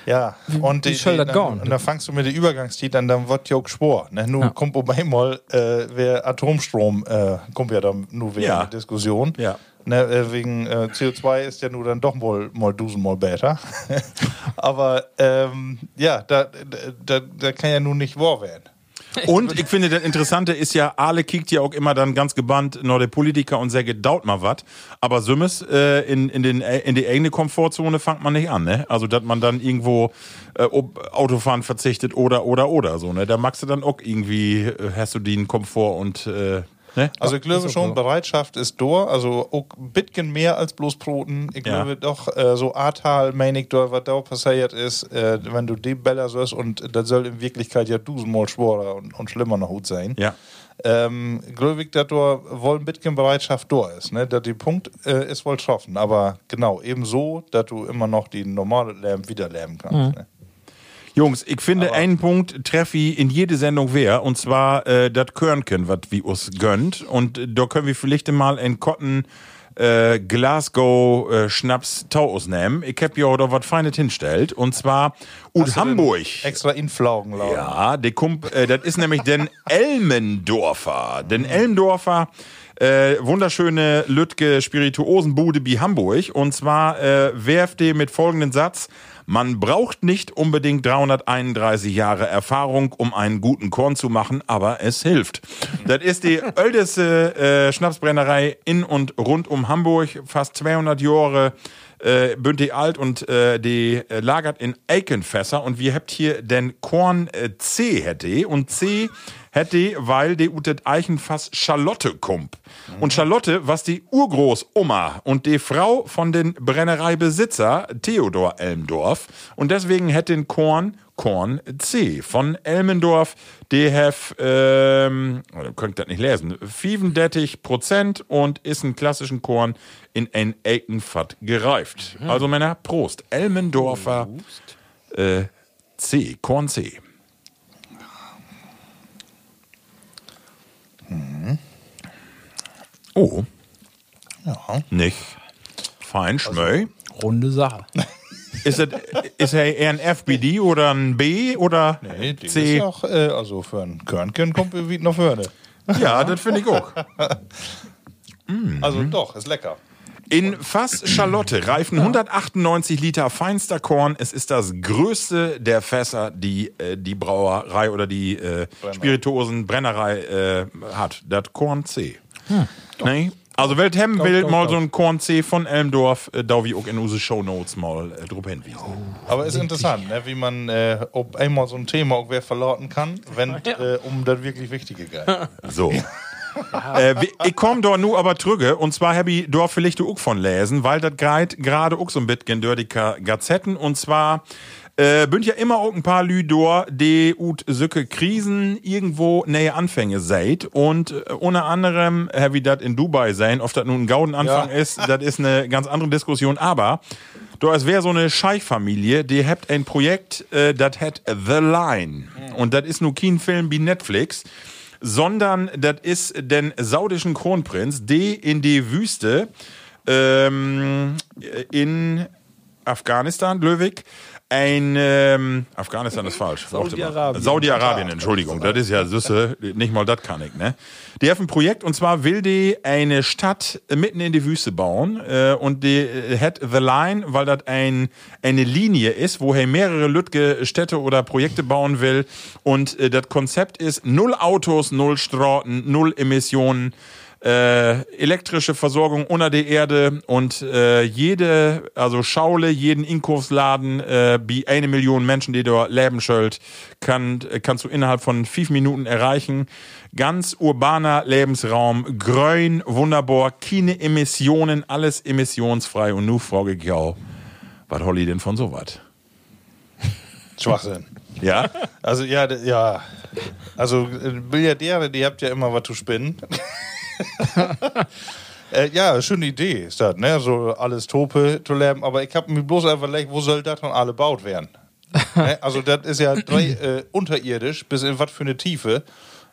Ja, und die, die, dann,
gehen?
und da fangst du mit der Übergangszeit an, dann wird ja auch schwor. Ne? Nun
Ja.
kommt auf einmal, äh, wer Atomstrom, äh, kommt ja dann nur wieder
Ja.
Diskussion.
Ja.
Ne, äh, wegen äh, CO2 ist ja nur dann doch mal, mal dusenmal besser. Aber ähm, ja, da, da, da kann ja nun nicht wahr werden.
Und ich finde, das Interessante ist ja, alle kickt ja auch immer dann ganz gebannt nach der Politiker und sagt, daut mal wat. Aber Sümmes, äh, in, in, den, in die eigene Komfortzone fängt man nicht an, ne? Also, dass man dann irgendwo äh, Autofahren verzichtet oder, oder, oder so, ne? Da magst du dann auch irgendwie, äh, hast du den Komfort und, äh, ne?
Also ich glaube schon, Bereitschaft ist da, also auch ein bisschen mehr als bloß Broten. Ich
Ja.
glaube doch, äh, so Ahrtal, meine ich, da, was da passiert ist, äh, wenn du die Beller sollst und das soll in Wirklichkeit ja dusenmal schwerer und, und schlimmer noch gut sein.
Ja.
Ähm, glaube ich, dass da wohl ein bisschen Bereitschaft da ist, ne? Dass die Punkt äh, ist wohl getroffen, aber genau, eben so, dass du immer noch die normale Lärm wieder lärmen kannst. Ne?
Jungs, ich finde, einen Punkt treffe ich in jede Sendung wer, und zwar äh, das Körnchen, was wir uns gönnt. Und äh, da können wir vielleicht mal einen Kotten äh, Glasgow äh, Schnaps Taus nehmen. Ich hab ja da was Feines hinstellt, und zwar ut Hamburg.
Extra inflaugen lauten.
Ja, der Kump, äh, das ist nämlich den Elmendorfer. Den Elmendorfer, äh, wunderschöne Lütke Spirituosenbude wie Hamburg. Und zwar äh, werft der mit folgenden Satz. Man braucht nicht unbedingt 331 Jahre Erfahrung, um einen guten Korn zu machen, aber es hilft. Das ist die älteste äh, Schnapsbrennerei in und rund um Hamburg, fast 200 Jahre äh, Bünte alt und äh, die äh, lagert in Eikenfässer und wir habt hier den Korn äh, C hätte und C hätte, weil die utet Eichenfass Charlotte kump. Und Charlotte, was die Urgroßoma und die Frau von den Brennereibesitzer Theodor Elmdorf und deswegen hätte den Korn Korn C von Elmendorf, die have, ähm, ihr könnt das nicht lesen, 35 Prozent und ist ein klassischen Korn in ein Eikenfatt gereift. Also Männer, Prost. Elmendorfer äh, C, Korn C. Oh,
Ja.
nicht fein, schmöi.
Runde Sache.
Ist es ist er eher ein FBD oder ein B oder
Nee, ist
C?
ja auch, äh, also für ein Körnchen kommt wie noch vorne.
Ja, das finde ich auch.
Also doch, ist lecker.
In Fass Charlotte reifen 198 Liter feinster Korn. Es ist das größte der Fässer, die äh, die Brauerei oder die äh, Spirituosenbrennerei äh, hat. Das Korn C. Nee? Also, wer hemmen will,
doch,
mal
doch.
so ein Korn C von Elmdorf, äh, da wie auch in unsere Shownotes mal äh, drüber hinwiesen.
Aber ist interessant, ne, wie man äh, ob einmal so ein Thema auch wer verlauten kann, wenn äh, um das wirklich Wichtige geht.
So. äh, wie- ich komm da nu aber trüge, und zwar hab ich da vielleicht auch von lesen, weil das greit gerade auch so ein bisschen durch die Gazetten, und zwar äh, bünd ja immer auch ein paar Lü dor, die ut sücke Krisen irgendwo nähe Anfänge seid, und äh, unter anderem hab ich das in Dubai sein, ob das nun ein Gaudenanfang
Ja.
ist, das ist eine ganz andere Diskussion, aber Du, es wäre so eine Scheichfamilie, die habt ein Projekt, äh, das hat The Line. Und das ist nur kein Film wie Netflix, sondern das ist den saudischen Kronprinz, der in die Wüste ähm, in Afghanistan, Löwig, ein ähm, Afghanistan ist falsch.
Saudi-Arabien.
Saudi-Arabien, Entschuldigung. Das ist ja Süße, nicht mal das kann ich, ne? Die haben ein Projekt und zwar will die eine Stadt mitten in die Wüste bauen äh, und die äh, hat The Line, weil das ein, eine Linie ist, woher mehrere Lütge Städte oder Projekte bauen will und äh, das Konzept ist null Autos, null Straßen, null Emissionen äh, elektrische Versorgung unter der Erde und äh, jede, also Schaule, jeden Inkaufsladen, äh, wie eine Million Menschen, die dort leben schuld, kann, kannst du innerhalb von fünf Minuten erreichen. Ganz urbaner Lebensraum, grün, wunderbar, keine Emissionen, alles emissionsfrei. Und nu frage ich was Holly denn von sowas?
Schwachsinn.
Ja?
Also ja, ja. Also äh, Milliardäre, die habt ja immer was zu spinnen. äh, ja, schöne Idee ist das, ne? So alles Tope zu leben. Aber ich habe mir bloß überlegt, wo soll das dann alle baut werden? ne? Also das ist ja drei, äh, unterirdisch, bis in was für eine Tiefe.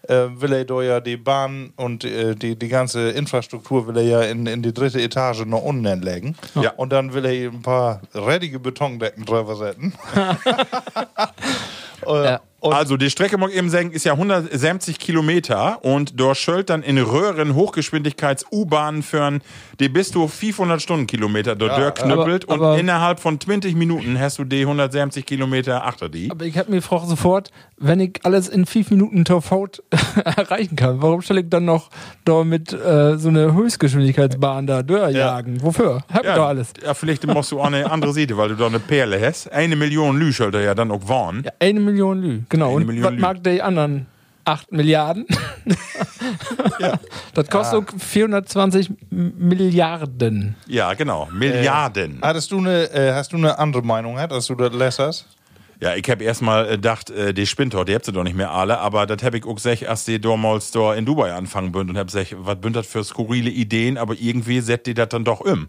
Äh, will er da ja die Bahn und äh, die, die ganze Infrastruktur will er ja in, in die dritte Etage noch unten legen.
Ja.
Und dann will er ein paar redige Betondecken drüber setzen. Äh,
Ja.
also die Strecke, mag ich eben sagen, ist ja 170 Kilometer und dort schöllt dann in Röhren Hochgeschwindigkeits-U-Bahnen führen, die bis zu 500 Stundenkilometer dort ja, knüppelt
aber- aber-
und innerhalb von 20 Minuten hast du die 170 Kilometer achter die.
Aber ich hab mir gefragt sofort, wenn ich alles in fünf Minuten Torfaut erreichen kann, warum stelle ich dann noch da mit äh, so einer Höchstgeschwindigkeitsbahn da durchjagen? Wofür? Hab ich doch alles.
Ja, vielleicht musst du auch eine andere Seite, weil du da eine Perle hast. Eine Million Lü sollte ja dann auch warnen.
Ja, eine Million Lü, genau.
Eine
Und
Million
was
Lü.
mag die anderen? 8 Milliarden? Das kostet auch 420 M- Milliarden.
Ja, genau. Milliarden.
Hattest du eine, äh, hast du eine andere Meinung, als du das lässt?
Ja, ich hab erstmal äh, gedacht, äh, die spinnt doch, die habt ihr doch nicht mehr alle, aber das hab ich auch gesagt, als die damals da in Dubai anfangen bünd und hab gesagt, was bünd das für skurrile Ideen, aber irgendwie setzt die das dann doch um.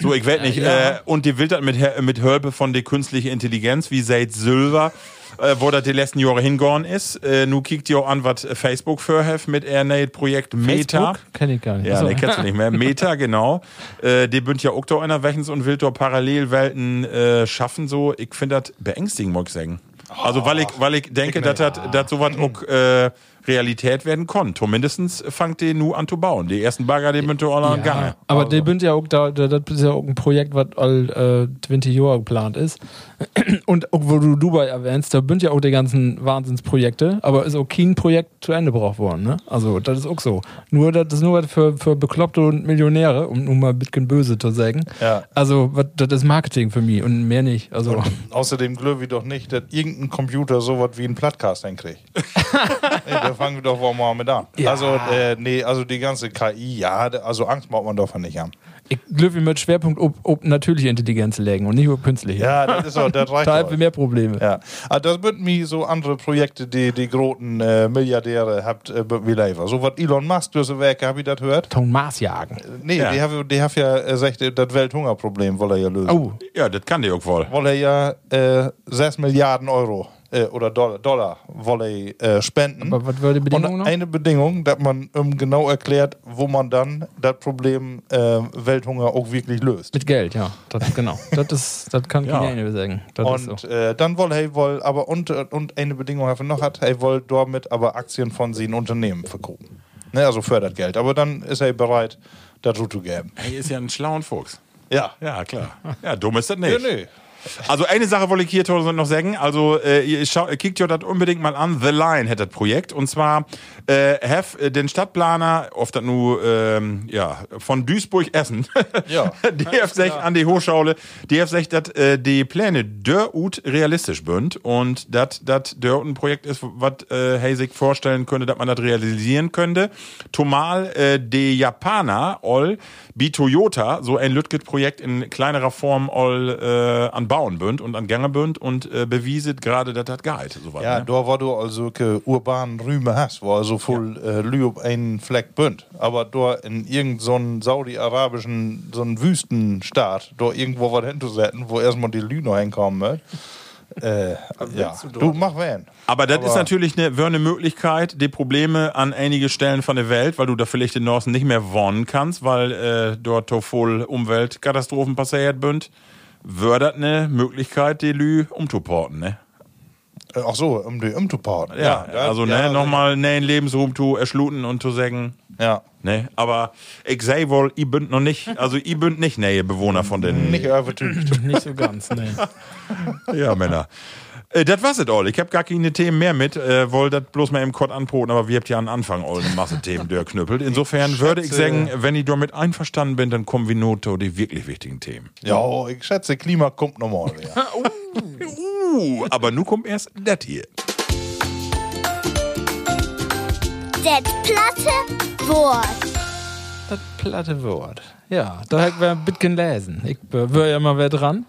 So, ich weiß nicht, äh, und die will das mit, mit Hölpe von der künstlichen Intelligenz, wie seit Silver, äh, wo das die letzten Jahre hingegangen ist. Äh, nu kiekt ihr auch an, was Facebook für hat mit Airnate Projekt Meta.
Facebook? Kenn ich gar nicht.
Ja,
Achso.
nee, kennst du nicht mehr. Meta, genau. Äh, die bünd ja auch da einer Wechens und will da Parallelwelten äh, schaffen, so. Ich finde das beängstigend, muss ich sagen. Also, weil ich, weil ich denke, dass das dass sowas auch äh, Realität werden kann. Zumindest fangt die nu an zu bauen. Die ersten Bagger, die alle an Gange.
Ja, aber die sind ja auch da, da, das ist ja auch ein Projekt, was all äh, 20 Jahre geplant ist. Und auch wo du Dubai erwähnst, da sind ja auch die ganzen Wahnsinnsprojekte, aber ist auch kein Projekt zu Ende gebracht worden. Ne? Also, das ist auch so. Nur, das ist nur was für, für Bekloppte und Millionäre, um nur mal ein bisschen böse zu sagen.
Ja.
Also, was, das ist Marketing für mich und mehr nicht. Also,
Außerdem glaube ich doch nicht, dass irgendein Computer sowas wie einen Plattcast hinkriegt. nee, fangen wir doch wohl mal mit an.
Ja.
Also, äh, nee, also die ganze KI, ja, also Angst macht man davon nicht an.
ich glaube, mit Schwerpunkt ob, ob natürliche Intelligenz legen und nicht ob künstliche.
Ja, das ist auch, das reicht
Da haben wir mehr Probleme.
Ja, aber das wird mir so andere Projekte, die die großen äh, Milliardäre habt, äh, lever. So was Elon Musk durch Werke, hab ich das gehört?
Ton Mars jagen.
Nee,
Ja.
die haben die haben ja äh, gesagt, äh, das Welthungerproblem will er ja lösen.
Oh,
Ja, das kann die auch wohl.
Will er ja äh, 6 Milliarden Euro äh, oder Dollar, Dollar will er äh, spenden.
aber was war die Bedingung
Und
noch?
eine Bedingung, dass man ähm, genau erklärt, wo man dann das Problem äh, Welthunger auch wirklich löst.
Mit Geld, ja. Das, genau. Das, ist, das kann
Ja.
keine sagen. Das ist
Und
so.
äh, dann woll hey woll, aber und, und eine Bedingung hat er noch hat, hey woll damit aber Aktien von seinen Unternehmen verkaufen. Ne, also fördert Geld. Aber dann ist er bereit, dazu zu geben.
Hey, ist ja ein schlauer Fuchs.
Ja.
Ja, klar. Ja, dumm ist das nicht.
Ja, nee.
Also eine Sache wollte ich hier noch sagen. Also äh, ihr schau, kickt euch das unbedingt mal an. The Line hat das Projekt. Und zwar äh, have äh, den Stadtplaner, oft das nur ähm, ja, von Duisburg-Essen,
Ja.
die hat sich an die Hochschaule, die hat sich, dass äh, die Pläne dör ut realistisch bünd und dass das dör ein Projekt ist, was äh, sich vorstellen könnte, dass man das realisieren könnte. Zumal äh, die Japaner all wie Toyota so ein Lütget-Projekt in kleinerer Form all äh, an Bauen bünd und an Gange bünd und äh, bewieset gerade, dass das geht. So
Ja,
ne?
da wo du also ke urbanen Rüme hast, wo also voll äh, Lü auf einen Fleck bünd. Aber da in irgendeinem saudi-arabischen, so einen Wüstenstaat, da irgendwo was hinzusetzen, wo erstmal die Lü noch hinkommen wird. Äh, ja, du, mach wen.
Aber das
Aber-
ist natürlich eine, eine Möglichkeit, die Probleme an einige Stellen von der Welt, weil du da vielleicht in Norsen nicht mehr wohnen kannst, weil äh, dort so voll Umweltkatastrophen passiert bünd, wär das eine Möglichkeit, die Lü umzuporten, ne?
Äh, Ach so, um die umzupaaren.
Ja, also ne, nochmal ne, ein Lebensraum zu erschluten und zu sagen,
Ja.
ne, aber ich sei wohl, ich bin noch nicht, also ich bin nicht nähe Bewohner von den,
Nicht übertüncht.
Nicht so ganz, nee.
ja Männer. Äh, das war's it all. Ich hab gar keine Themen mehr mit, äh, wollte das bloß mal im Kort anpoten, aber wir habt ja am Anfang all eine Masse Themen durchknüppelt. Insofern würde ich sagen, wenn ich damit einverstanden bin, dann kommen wir nur zu die wirklich wichtigen Themen.
ja, ich schätze, Klima kommt nochmal wieder.
Uh, aber nun kommt erst das hier.
Das platte Wort.
Das platte Wort. Ja, da hätte wir ein bisschen lesen. Ich wäre ja mal wer dran.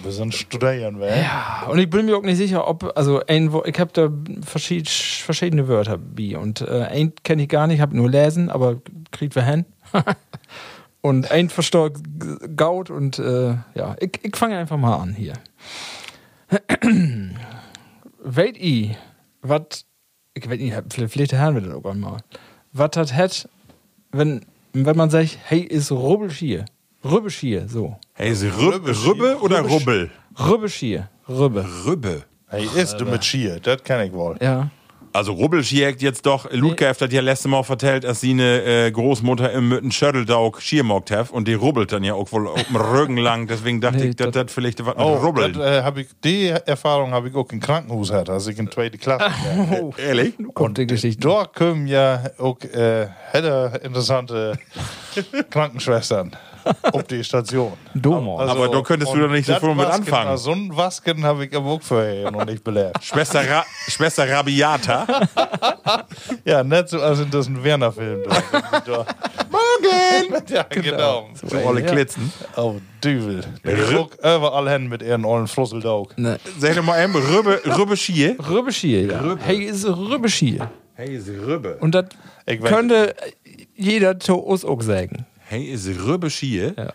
Wir sind studieren, wer?
Ja, und ich bin mir auch nicht sicher, ob, also ein, ich habe da verschied, verschiedene Wörter wie und äh, ein kenne ich gar nicht, habe nur lesen, aber kriegt wir hin. und ein verstört Gaut und äh, ja, ich, ich fange einfach mal an hier. Weit i, wat, ich weiß nicht, vielleicht, vielleicht hören wir das auch mal. Was hat het, wenn, wenn man sagt, hey, ist Rubbelschier. Rübbeschier, so.
Hey, ist Rüb, Rübbe oder Rubbel?
Rübbeschier. Rübbe.
Rübbe.
Hey, ist du mit Schier, das kann ich wohl.
Ja.
Also Rubbelschjägt jetzt doch, Ludke hat ja letzte Mal vertellt, dass sie eine äh, Großmutter im Mütten Schötteldaug schiermockt hat und die rubbelt dann ja auch wohl auf dem Rücken lang, deswegen dachte
Nee,
ich, dass
das-
vielleicht was mit
Oh,
Rubbeln.
dat, äh, ich, die Erfahrung habe ich auch im Krankenhaus gehabt, als ich in zweite Klasse.
Oh,
Ehrlich?
kommt die Geschichte.
Da kommen ja auch äh, hätte interessante Krankenschwestern auf die Station.
Domo.
Aber da könntest du doch nicht so
das
früh mit anfangen.
So ein Wasken habe ich aber auch vorher noch nicht belehrt.
Schwester, Ra Schwester Rabiata.
Ja, nicht so als in diesem Werner-Film. Morgen! ja, genau.
So alle Klitzen.
Oh, Düvel. Ich guck überall hin mit ihren ollen Flosseldaug.
Ne.
Sag doch mal eben, Rübbe, Rübbe Schier.
Rübbeschier, ja. Hey, ist Rübbeschier.
Hey, ist Rübbe.
Und das könnte jeder zu uns auch sagen.
Hey, ist Rübbe Schier.
Ja.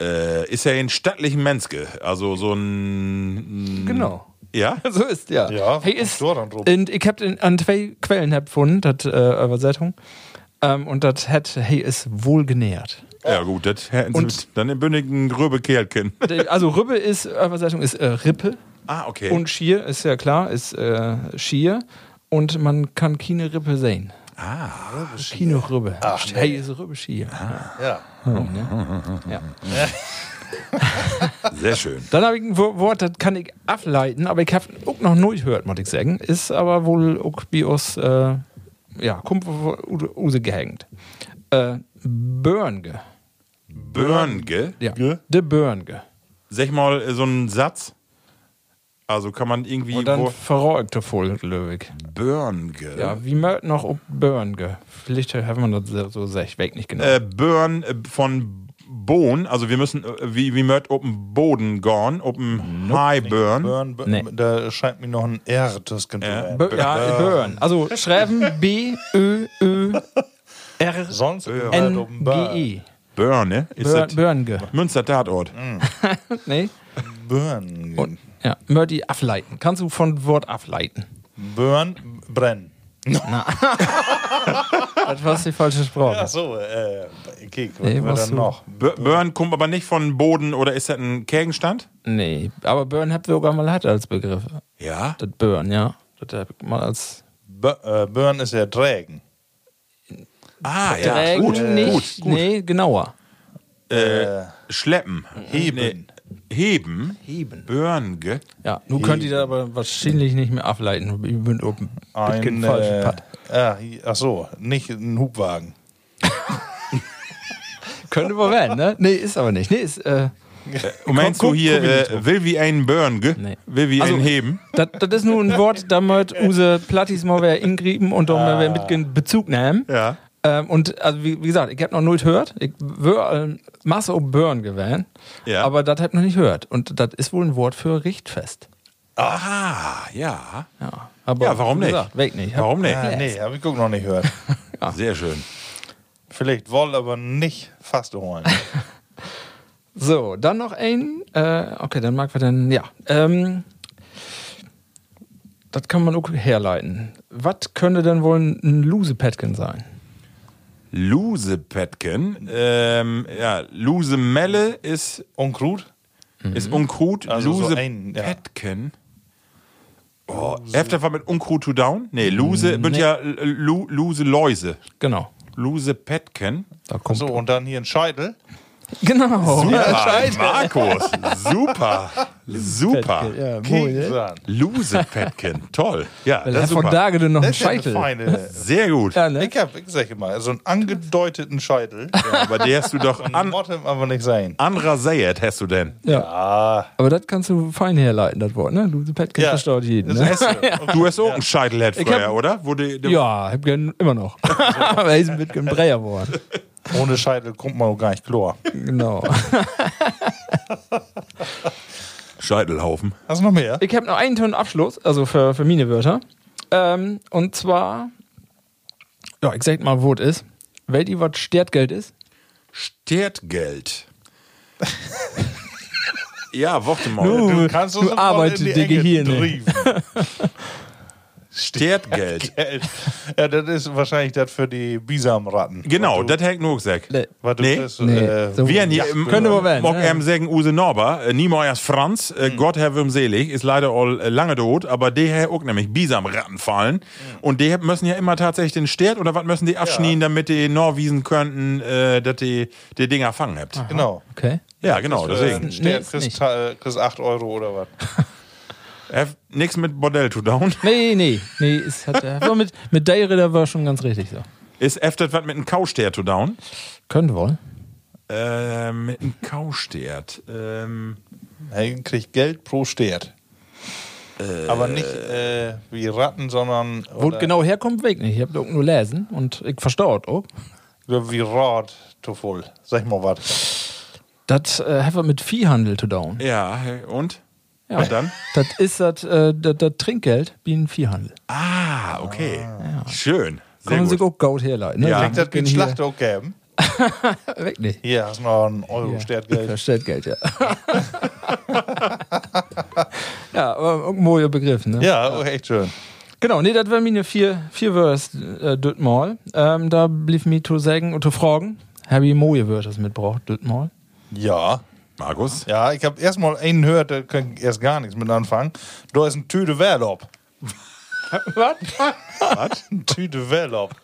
Äh, ist ja ein stattlichen Menske. Also so ein.
Genau.
Ja?
So ist ja.
Ja,
hey, ist, und ich hab in, an zwei Quellen gefunden, das äh, Übersetzung. Ähm, und das hat, hey, ist wohl genährt.
Ja, gut, das hätten
Und-
sie dann im bündigen Rübbe Kerlchen.
Also Rübbe ist, Übersetzung ist äh, Rippe.
Ah, okay.
Und Schier ist ja klar, ist äh, Schier. Und man kann keine Rippe sehen.
Ah,
Kino Rübbe. Hey, ist Rübbe Schier.
Ja.
Ja.
sehr schön.
Dann habe ich ein Wo- Wort, das kann ich ableiten, aber ich habe auch noch nicht gehört, muss ich sagen. Ist aber wohl auch bei uns, äh, ja, kommt Use gehängt. Äh, Börnge.
Börnge.
Ja, de Börnge.
Sag mal äh, so einen Satz. Also kann man irgendwie.
Und dann verräugte voll, Löwig.
Börnge.
Ja, wie mögt noch ob Börnge? Vielleicht haben wir das so- sech, weg nicht genau.
Äh, Börn äh, von Bohn. Also wir müssen, äh, wie, wie mögt auf dem Boden gehen, auf dem High Burn.
Burn,
Nee.
Da scheint mir noch ein R tussen zu
Ja.
sein.
Bö ja, Börn. Also schreiben B, Ö, Ö, R,
Sonst
N, G, E.
Börn, ne? Das
Börnge.
Münster Tatort.
Nee?
Burn.
Ja, Mördi ableiten. Kannst du von Wort ableiten?
Burn, brennen.
Das war die falsche Sprache.
Ach so, äh, okay, was
Nee, was
dann
so-
noch?
Börn kommt aber nicht von Boden oder ist das ein Gegenstand?
Nee, aber Burn habt ihr sogar mal hat als Begriff.
Ja.
Das Burn, ja. Das hab ich mal als
B äh, Burn ist ja Trägen.
Ah, ja.
Trägen
Gut,
nicht.
gut, gut.
Nee, genauer.
Äh, schleppen.
Heben.
Nee. Heben.
Heben.
Börnge.
Ja, nun könnt ihr da aber wahrscheinlich nicht mehr ableiten. Ich bin oben.
Ein, äh, hi- ach so, nicht ein Hubwagen.
Könnte wohl werden, ne? Nee, ist aber nicht. Nee, ist, äh,
Und meinst
guck-
du hier, äh, will wie ein Börnge?
Nee.
Will wie
Also-
ein Heben?
das, ist nur ein Wort, da möcht use Plattis mal wer ingrieben und da mal wer mit Bezug nehmen.
Ja.
Ähm, und also wie, wie gesagt, ich habe noch nicht gehört. Ich wür Masse auf Burn gewählt,
Ja.
aber das hab ich noch nicht gehört. Und das ist wohl ein Wort für Richtfest.
Ah, ja.
Ja, aber
Ja, warum nicht?
Gesagt, weg nicht.
Warum nicht?
Ah, nee, habe ich auch noch nicht gehört.
Sehr schön.
Vielleicht wohl, aber nicht fast holen.
So, dann noch ein. Äh, okay, dann mag wir dann. Ja. Ähm, das kann man auch herleiten. Was könnte denn wohl ein Lusepetken sein?
Lusepetken. Ähm, ja, Lusemelle ist,
Unkrut?
ist Unkrut.
Also so
Luse
ein, ja.
Petken. Oh, habt ihr was mit Unkrut to down? Nee, Luse, bünd ja äh, Lu, Luse Läuse.
Genau.
Luse Petken.
Da kommt.
So, und dann hier ein Scheitel.
Genau.
Super, Markus. Super. Super.
Ja.
Luse Petken. Toll. Ja, das ist
von
super.
Dage noch
Das
einen
ist ja eine
Scheitel.
feine.
Sehr gut.
Ja, ne?
Ich hab, ich sag mal, so einen angedeuteten Scheitel.
Ja, aber der hast du doch
An Mottem aber nicht sein.
anderer Sayet hast du denn.
Ja.
Ah,
Aber das kannst du fein herleiten, das Wort, ne? Lusepetken
Ja.
verstaut jeden.
das
Ne?
hast du.
Du hast auch einen Scheitelhead
Ich
früher,
hab-
oder? Wo die, die
Ja, hab gern immer noch. Aber er ist ein bisschen Breyer geworden.
Ohne Scheitel kommt man auch gar nicht klar.
Genau.
Scheitelhaufen.
Hast du noch mehr?
Ich habe noch einen Ton Abschluss, also für, für meine Wörter. Ähm, und zwar, ja, ich sag mal, wo es ist. Weißt ihr, was Stertgeld ist?
Stertgeld. ja, warte mal.
Nu,
Du kannst uns
du
voll
arbeitest
in die
die
Enge
Gehirne.
triefen.
Stertgeld.
Geld. Ja, das ist wahrscheinlich das für die Bisamratten.
Genau, das ich nur gesagt.
Nee.
Was du
Nee.
Nee,
äh,
so-
Wir hier
Könnte man werden, ja.
ähm sagen Use Norber, äh, niemals erst Franz, äh, Gott Herr ihm selig, ist leider all lange tot, aber der Herr auch nämlich Bisamratten fallen. Und die müssen ja immer tatsächlich den Stert oder was müssen die abschneiden, damit die Norwiesen könnten, äh, dass die die Dinger fangen habt.
Genau.
Okay.
Ja, genau, deswegen.
Äh, kriegst 8 Euro oder was.
Äh, nix mit Bordell to down.
Nee, nee, nee. Es hat, äh, aber mit, mit der Ritter war schon ganz richtig so.
Ist öfter was mit einem Kaustert to down?
Könnte wohl.
Äh, mit einem Kaustert. Ähm,
Er kriegt Geld pro Stert. Aber nicht äh, wie Ratten, sondern
Wo es
oder-
genau herkommt, weg nicht. Ich habe doch nur lesen und ich verstaut auch.
oder wie Rad to voll. Sag mal was.
Das äh, hat was mit Viehhandel zu tun.
ja, und?
Ja.
Und dann?
Das ist das, äh, das, das Trinkgeld wie ein Viehhandel.
Ah, okay. Schön. Sehr
Kann man sich
gut.
auch Gaut herleiten. Ne?
Ja.
Kriegt das
können hier-
Schlachter auch geben?
Weg nicht.
Hier hast du noch ein Euro
Ja.
Stertgeld.
Verstellt ja. ja, aber ein mooier Begriff, ne?
Ja, oh, echt schön.
Genau, nee, das war meine vier, vier Wörter, äh, das Mal. Ähm, da blieb mir zu sagen und zu fragen, habe ich mooie Wörter mitgebracht, das Mal?
Ja.
Markus?
Ja, ich habe erstmal einen gehört, der kann ich erst gar nichts mit anfangen. Da ist ein Tüte Wehrlob.
Was?
Ein Tüte Wehrlob.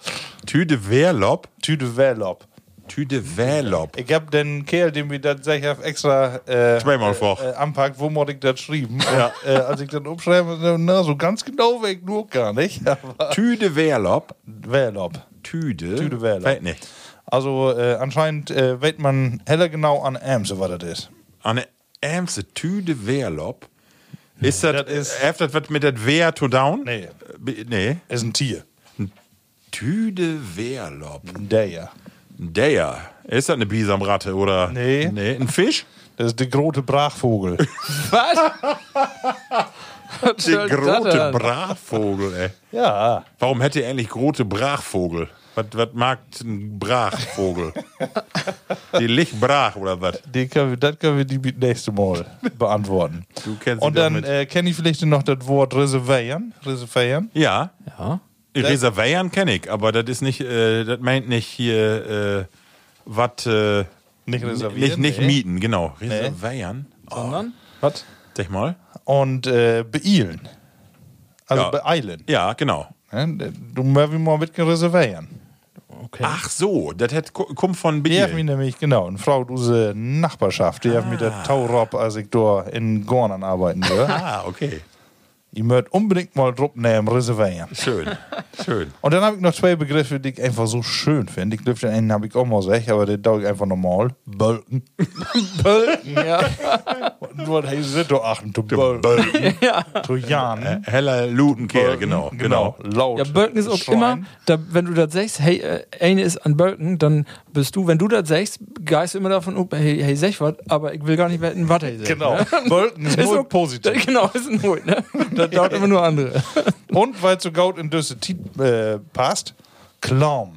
Tüde Wehrlob.
Tüte Wehrlob.
Tüde Wehrlob.
Ich hab den Kerl, den wir das sag ich, hab extra äh,
Zweimal vor.
äh, anpackt, wo muss ich das schreiben. Ja. äh, als ich das umschreibe, na, so ganz genau weg nur gar nicht. Aber
Tüde Wehrlob.
Wehrlob.
Tüde.
Tüde Wehrlob.
Weiß nicht.
Also äh, anscheinend äh, weiß man heller genau an Amse, was das ist.
Eine ärmste Tüde Wehrlob. Ist das,
Das ist-
äh, das was mit der Wehr to down?
Nee.
Nee.
Ist ein Tier.
Tüde Wehrlob.
Der ja.
Der. Ist das eine Bisamratte oder?
Nee.
Nee. Ein Fisch?
Das ist der große Brachvogel.
Was?
Der große
Bra
Brachvogel, ey.
ja.
Warum hätte er eigentlich große Brachvogel? Was, was mag ein Brachvogel? Die Lichtbrach oder was?
Die können wir, das können wir die nächste Mal beantworten.
Du kennst
Und dann äh, kenne ich vielleicht noch das Wort reservieren. Reservieren.
Ja.
Ja.
Reservieren kenne ich, aber das ist nicht, äh, das meint nicht hier, äh, was, äh,
Nicht reservieren.
nicht, nicht
nee.
mieten, genau. Reservieren.
Sondern?
Was?
Sag mal.
Und äh, beeilen. Also
Ja.
beeilen.
Ja, genau.
Du musst mal mit reservieren.
Okay.
Ach so, das hat, kommt von
Die hat
Bier.
mich nämlich, genau, eine Frau aus der Nachbarschaft, die hat mir
Ah.
der Taurop, als ich da in Gornan arbeiten will.
Ah, okay.
Ich möchte unbedingt mal drauf nehmen, reservieren.
Schön. Schön.
Und dann habe ich noch zwei Begriffe, die ich einfach so schön finde. Ich glaube, den einen habe ich auch mal gesagt, aber den dauert ich einfach normal. Bölken.
Bölken, ja.
Nur, hey, sind doch achten, du Bölken.
ja.
Du Jan.
Heller Lutenkehr,
Bölken,
genau. Genau.
Laut.
Ja, Bölken ist auch immer, da, wenn du das sagst, hey, äh, eine ist an Bölken, dann bist du, wenn du das sagst, geist du immer davon, hey, hey, sag was, aber ich will gar nicht wetten, was er sagt.
Genau.
Ne?
Bölken ist,
Ist
nur positiv.
Genau, ist ein Hut, ne? Da dauert immer nur andere.
Und weil es so gut in Tit äh, passt, Klaum.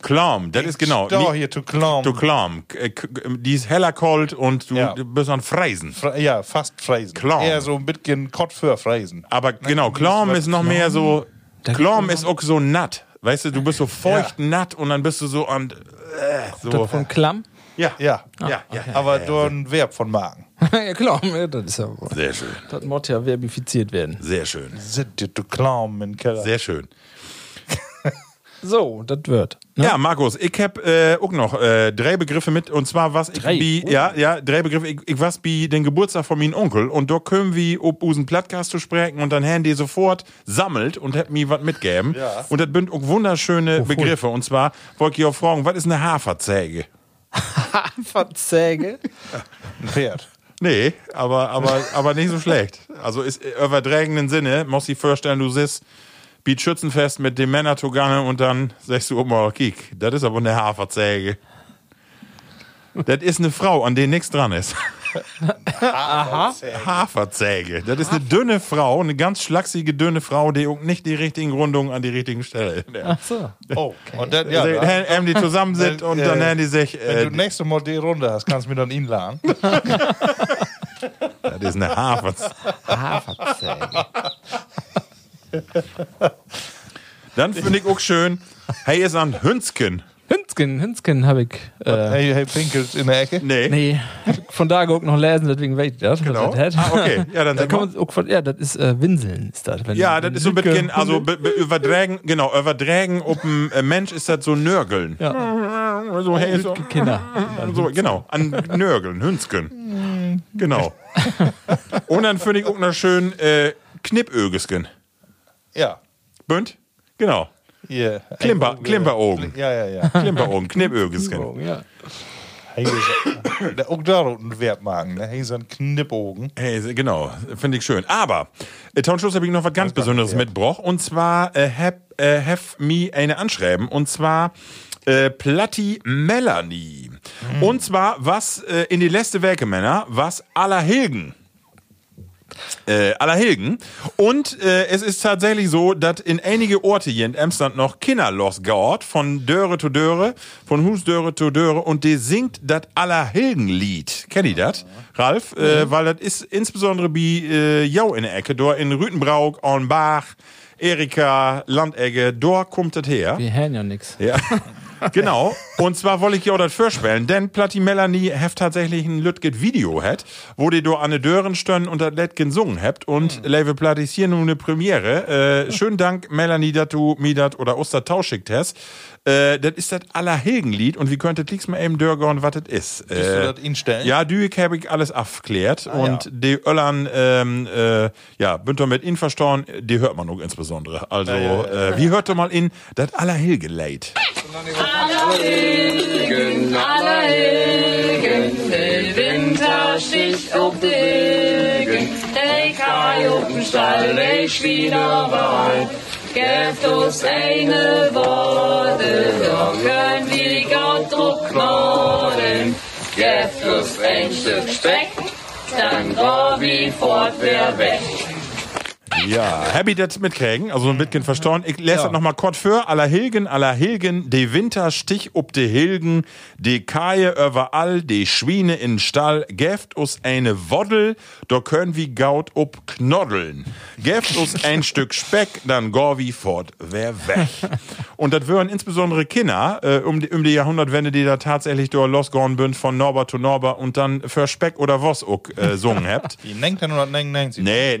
Klam, das ist genau.
Da hier zu.
Du Klam. K- k- Die ist heller kalt und du,
Ja.
bist an Freisen.
Fra- Ja, fast Fräsen.
Klaum.
Eher so ein bisschen Kott für Fräsen.
Aber genau, Klam ist noch mehr so.
Da
Klam ist auch so natt. Weißt du, du bist so feucht natt und dann bist du so an. Äh, so.
Das von Klamm?
Ja.
Ja.
Ja, ja, ja.
Aber
ja,
durch ein Verb von Magen.
ja, Klamm, ja, das ist ja.
Sehr schön.
Das muss ja verbifiziert werden.
Sehr schön.
Du Klaum im Keller.
Sehr schön.
So, das wird. Ne?
Ja, Markus, ich hab äh, auch noch äh, drei Begriffe mit und zwar was ich
Drei?
bi, ja, ja, drei Begriffe. Ich, ich was bi den Geburtstag von meinem Onkel und da können wir ob usen Plattcast zu sprechen und dann haben die sofort sammelt und hat mir was mitgeben.
Ja.
Und das sind auch wunderschöne Begriffe und zwar wollte ich auch fragen, was ist eine Haferzäge?
Verzäge.
Ein Pferd.
Nee, aber, aber, aber nicht so schlecht. Also ist äh, übertragenen Sinne, muss ich vorstellen, du sitzt Beat Schützenfest mit dem Männer Togane und dann sagst du, oh mal, kiek, das ist aber eine Haferzäge. Das ist eine Frau, an der nichts dran ist.
Aha.
Haferzäge. Das ist eine dünne Frau, eine ganz schlachsige, dünne Frau, die nicht die richtigen Rundungen an die richtigen Stelle.
Ach so.
Oh, und dann, ja.
also,
da-
haben die zusammen sind und
Äh,
dann haben die sich.
Wenn
Äh,
du nächste Mal die Runde hast, kannst du mir dann ihn laden.
das ist eine Haferzäge.
Haferzäge.
Dann finde ich auch schön, hey, ist ein Hünsken.
Hünsken, Hünsken habe ich. Äh,
Hey, hey, pinkelt in der Ecke.
Nee.
nee, von da auch noch lesen, deswegen weiß ich das.
Genau.
das hat.
Ah, okay. Ja, dann
da kann man auch von, ja, das ist äh, Winseln, ist das. Wenn
Ja, das ist so ein bisschen, also be- be- übertragen, genau, übertragen auf einen äh, Mensch ist das so Nörgeln.
Ja.
So, hey, so,
Kinder.
so, genau, an Nörgeln, Hünsken. Genau. Und dann finde ich auch noch schön äh, Knippögesken.
Ja.
Bünd? Genau.
Hier.
Klimper- Klimperogen.
Ja, ja, ja.
Klimperogen, Knippögesken.
Ja.
Auch da ein Wertmagen, ne? Hey, so ein Knippogen.
Hey, genau, finde ich schön. Aber äh, Tom Schluss habe ich noch was ganz Besonderes mitgebracht. Und zwar äh, hab, äh, hab mi eine anschreiben. Und zwar äh, Platti Melanie. Und zwar was äh, in die letzte Werke Männer, was aller Hilgen. Äh, aller Hilgen. Und äh, es ist tatsächlich so, dass in einige Orte hier in Emsland noch Kinder losgaut, von Döre zu Döre, von Husdöre zu Döre, und die singt das aller Hilgen-Lied. Kennt ihr das, Ralf? Äh, weil das ist insbesondere bei äh, Jau in der Ecke, dort in Rütenbrauk, Ornbach, Erika, Landegge, dort kommt das her.
Wir hören ja nix.
Ja. genau. Und zwar wollte ich ja auch das vorstellen, denn Platti Melanie heft tatsächlich ein Lütget Video hat, wo die do an den Dören stönnen und das Lädgen gesungen habt. Und mhm. Leve Platti ist hier nun eine Premiere. Äh, schönen Dank, Melanie, dass du mir das oder Oster tauschickt hast. Äh, das ist das Allerhilgenlied und wie könntet liegst mal eben dörgern, was das ist.
Willst du das instellen?
Ja, Düik habe ich alles abgeklärt und die Öllern, ähm, äh, ja, bünd mit ihnen verstorben, die hört man auch insbesondere. Also, Äh, wie hört ihr mal in das Allerhilgenlied?
Allerhilgen, Allerhilgen, der Winter sticht auf die Hilgen, der Kai auf dem Stall, der Schwiener Uns eine Worte, da können wir Gott Druck knallen. Gebt uns ein Stück Speck, dann geh wie fort wer weg.
Ja, happy das mitkriegen, also ein bisschen verstorben. Ich lese das nochmal kurz für. Aller Hilgen, aller Hilgen, de Winter stich ob de Hilgen, de Kaje überall, de Schwiene in Stall, geft us eine Woddel, da können wie Gaut ob knoddeln. Geft us ein Stück Speck, dann gor wie fort, wer weg. Und das wären insbesondere Kinder, äh, um, die, um die Jahrhundertwende, die da tatsächlich durch losgorn bünd von Norbert zu Norbert und dann für Speck oder was auch äh, sungen habt.
Die nennt dann oder nennt, nennt sie.
Nee.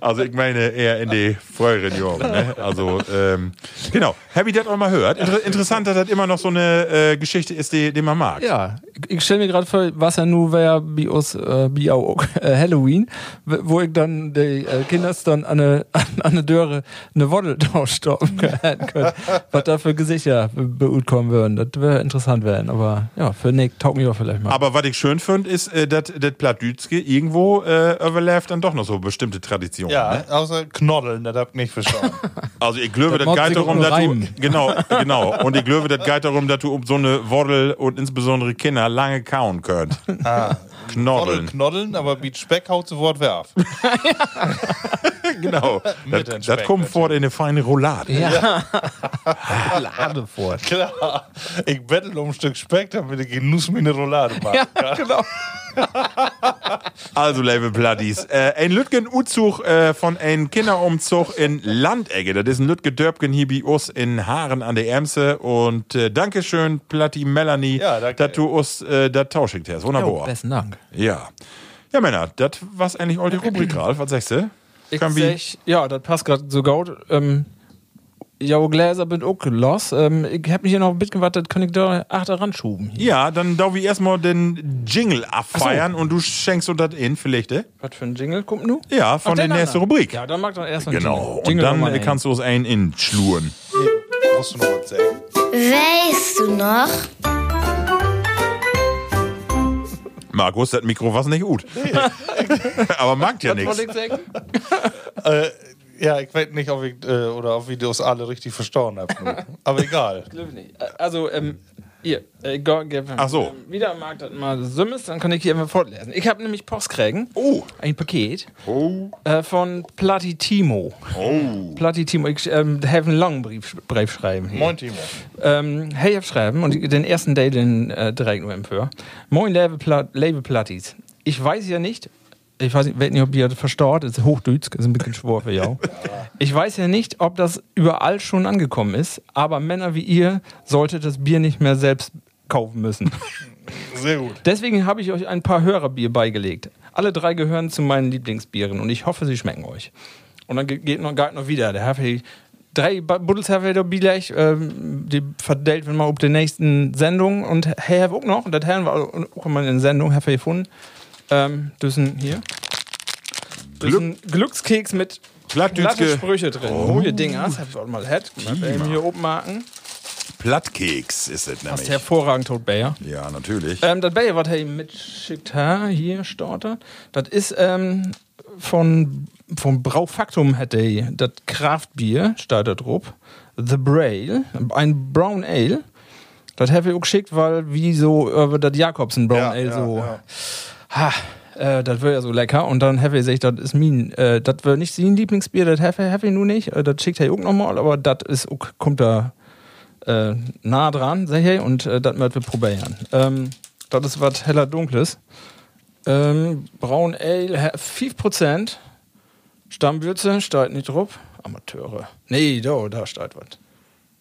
Also ich meine eher in die früheren Jahren. Ne? Also ähm, genau. Habt ihr das auch mal gehört? Inter interessant, dass das immer noch so eine äh, Geschichte ist, die, die man mag.
Ja, ich stelle mir gerade vor, was ja nur wäre bei uns, äh, bei auch, äh, Halloween, wo ich dann die äh, Kinder dann an eine, an eine Döre eine Woddel stoppen können. was da für Gesichter beut kommen würden. Das wäre interessant werden. Aber ja, für Nick taugt mich auch vielleicht mal.
Aber was ich schön finde, ist, äh, dass das Plattdütske irgendwo äh, überläuft dann doch noch so bestimmte Traditionen.
Ja,
Ne?
außer Knoddeln, das habt ihr nicht verstanden.
Also ich glaube,
Das
das geht darum, dass du genau, genau. Und ich glaube, das geht darum, dass du um so eine Woddel und insbesondere Kinder lange kauen könnt.
Knoddeln.
Knoddeln.
Knoddeln, aber wie Speck haut sofort werf.
Genau.
Mit
Das, das kommt vor in eine feine Roulade.
ja. Lade vor.
Klar, ich bettel um ein Stück Speck, damit ich Genuss mir eine Roulade machen kann.
genau.
Also, liebe Platties, äh, ein Lütgen Uzug äh, von ein Kinderumzug in Landegge. Das ist ein Lütge Dörbgen uns in Haaren an der Emse. Und äh, Dankeschön, Platti Melanie,
Ja, danke.
dass du uns äh, das tauschigt hast.
Jo,
Wunderbar.
besten Dank.
ja. Ja, Männer, das war's eigentlich all die Rubrik, Ralf. Was sagst du?
Ich sag, ja, das passt gerade so gut. Ähm, ja, Gläser bin auch los. Ähm, ich hab mich hier noch ein bisschen gewartet, kann ich da achter ranschuben. Hier.
Ja, dann darf ich erstmal den Jingle abfeiern und du schenkst uns das in, vielleicht? äh?
Was für ein Jingle kommt nu?
Ja, von
Ach,
der nächsten. Rubrik.
Ja, dann mag doch erst mal
Genau.
Jingle.
Und
Jingle
dann
Nummer
äh,
ein.
kannst du uns einen in schluren.
Musst du noch was sagen?
Weißt du noch?
Markus, das Mikro war nicht gut. Aber mag ja nichts.
Äh, ja, ich weiß nicht, ob ich, äh, oder ob ich das alle richtig verstanden habe. Aber egal.
Nicht. Also, ähm, hier, äh,
Ach so.
Ähm, wieder mag das mal Sümmes, dann kann ich hier mal fortlesen. Ich habe nämlich Post kriegen.
Oh.
Ein Paket
Oh.
äh, von Platitimo.
Oh.
Platitimo, ich ähm, habe einen langen Brief, Brief schreiben. Hier.
Moin, Timo.
Ähm, hey, ich hab schreiben und den ersten Day den äh, direkt nur für. Moin, liebe, Pla liebe Plattis. Ich weiß ja nicht, ich weiß nicht, nicht ob ihr das verstaut, ist Hochdeutsch, ist ein bisschen schwor für ja. Ich weiß ja nicht, ob das überall schon angekommen ist, aber Männer wie ihr solltet das Bier nicht mehr selbst kaufen müssen.
Sehr gut.
Deswegen habe ich euch ein paar Hörerbier beigelegt. Alle drei gehören zu meinen Lieblingsbieren und ich hoffe, sie schmecken euch. Und dann ge- geht noch, geht noch wieder. Der Haffel, drei Haffel Bielech, ähm, die verdellt wir mal auf der nächsten Sendung und hey, have auch noch, und das haben wir auch mal in der Sendung, Haffel gefunden. Ähm, das sind hier. Das
Glück-
sind Glückskeks mit
Plattdütske-
glatte Sprüche drin. Oh, ihr Dinger, das hab ich auch mal hat. Hier oben marken.
Plattkeks ist es
Das ist
nämlich.
hervorragend, tot Bayer.
Ja, natürlich.
Ähm, das Bayer, was er ihm mitschickt hat, hier startet, das ist ähm, von, vom Braufaktum hätte er das Kraftbier, steht da drauf. The Braille, ein Brown Ale. Das habe ich auch geschickt, weil wie so über das Jakobsen Brown
Ja,
Ale
ja,
so.
ja.
Ha, äh, das wird ja so lecker. Und dann habe ich das ist mein, äh, das wird nicht sein Lieblingsbier, das hab ich nur nicht. Äh, das schickt er auch nochmal, aber das ist kommt da äh, nah dran, sag ich, und äh, das möchten wir probieren. Ähm, das ist was heller Dunkles. Ähm, Braun Ale, hä- 5%. Stammwürze, steht nicht drauf. Amateure. Nee, da, da steht was.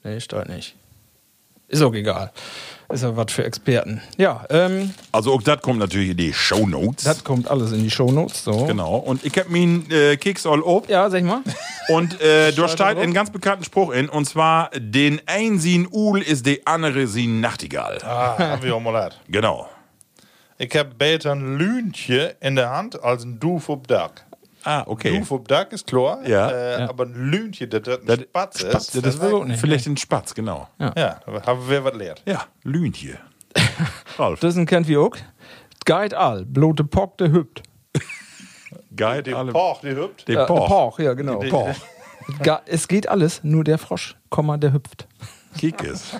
Nee, steht nicht. Ist auch egal. Ist ja was für Experten. Ja, ähm,
Also auch das kommt natürlich in die Shownotes.
das kommt alles in die Shownotes. So.
Genau. Und ich hab meinen äh, Keks all ob.
Ja, sag ich mal.
Und äh, da steht
drauf.
einen ganz bekannten Spruch in, und zwar, den ein sin Uhl ist die andere sin Nachtigall.
Ah, haben wir auch mal gehört.
Genau.
Ich habe beter ein Lüntje in der Hand als ein Doof auf Dach.
Ah, okay.
Doof auf Dach ist klar,
Ja.
äh,
Ja.
aber ein Lüntje, das das ein
Das-
Spatz ist,
Spatz, das
will nicht.
Vielleicht ein Spatz, genau.
ja, da haben wir was gelernt.
Ja, Lüntje. Ralf.
Das ist kennt wie auch. Guide all, blote Pock, der hüpft.
Geil,
Die
alle.
Poch, die hüpft.
Der
Ja,
Poch.
Poch, ja, genau.
Die-
Poch. Es geht alles, nur der Frosch, Komma, der hüpft.
Kiekes.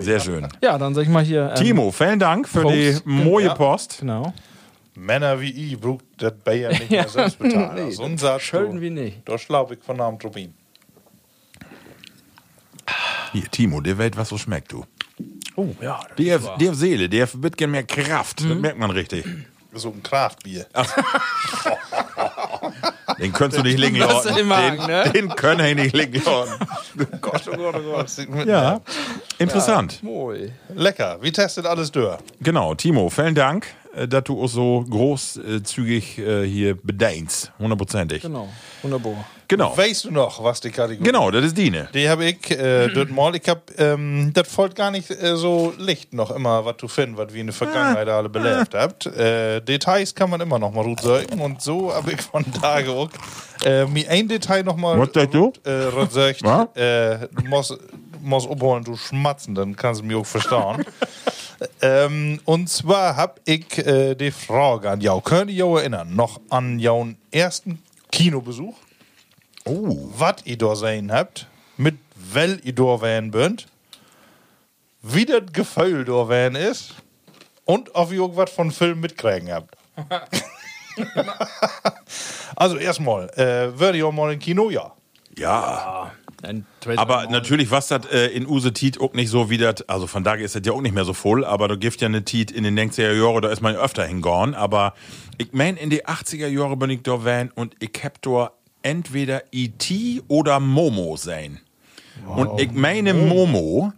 Sehr schön.
Ja, dann sag ich mal hier. Ähm,
Timo, vielen Dank für die
Prost.
moje
Ja.
Post.
Genau.
Männer wie ich braucht das Bayer nicht mehr selbst bezahlen.
Nee,
Sonst sagst
schön
du,
wie nicht.
Da schlaub ich von Namen Trubin.
Hier, Timo, der weiß, was so schmeckt, du.
Oh, ja. das
Der, der Seele, der wird gern mehr Kraft. Das merkt man richtig.
So ein Kraftbier.
Den könntest du nicht liegen
Das
lassen. Den,
ne?
den können wir nicht liegen lassen.
Gott, oh Gott, oh Gott.
Ja, interessant.
Moi.
Lecker. Wie testet alles durch?
Genau, Timo, vielen Dank, dass du auch so großzügig äh, hier bedeinst. Hundertprozentig.
Genau, wunderbar.
Genau.
Weißt du noch, was die Kategorie
Genau, das ist Dine.
Die habe ich äh, dort mal. Ich hab, ähm, das folgt gar nicht äh, so licht noch immer, was du findest, was wir in der Vergangenheit alle belebt habt. Äh, Details kann man immer noch mal gut sagen und so habe ich von da auch äh, mir ein Detail noch mal
Was sagst du?
äh.
Was?
Äh, du musst abholen, du schmatzen, dann kannst du mich auch verstehen. ähm, und zwar habe ich äh, die Frage an jou. Könnt ihr euch erinnern, noch an jauen ersten Kinobesuch?
Oh.
was ihr da sehen habt, mit wel ihr da wären bünd, wie das Gefühl da wären ist und ob ihr irgendwas von Film mitkriegen habt. also erstmal, äh, würde ich auch mal im Kino? Ja.
Ja.
Ein
Aber natürlich was das äh, in Use Tiet auch nicht so wie das, also von daher ist das ja auch nicht mehr so voll, aber da gibt ja eine Tiet in den 90er Jahren, da ist man ja öfter hingegangen, aber ich mein in die 80er Jahre bin ich da van und ich hab da entweder E.T. oder Momo sein. Und ich meine Momo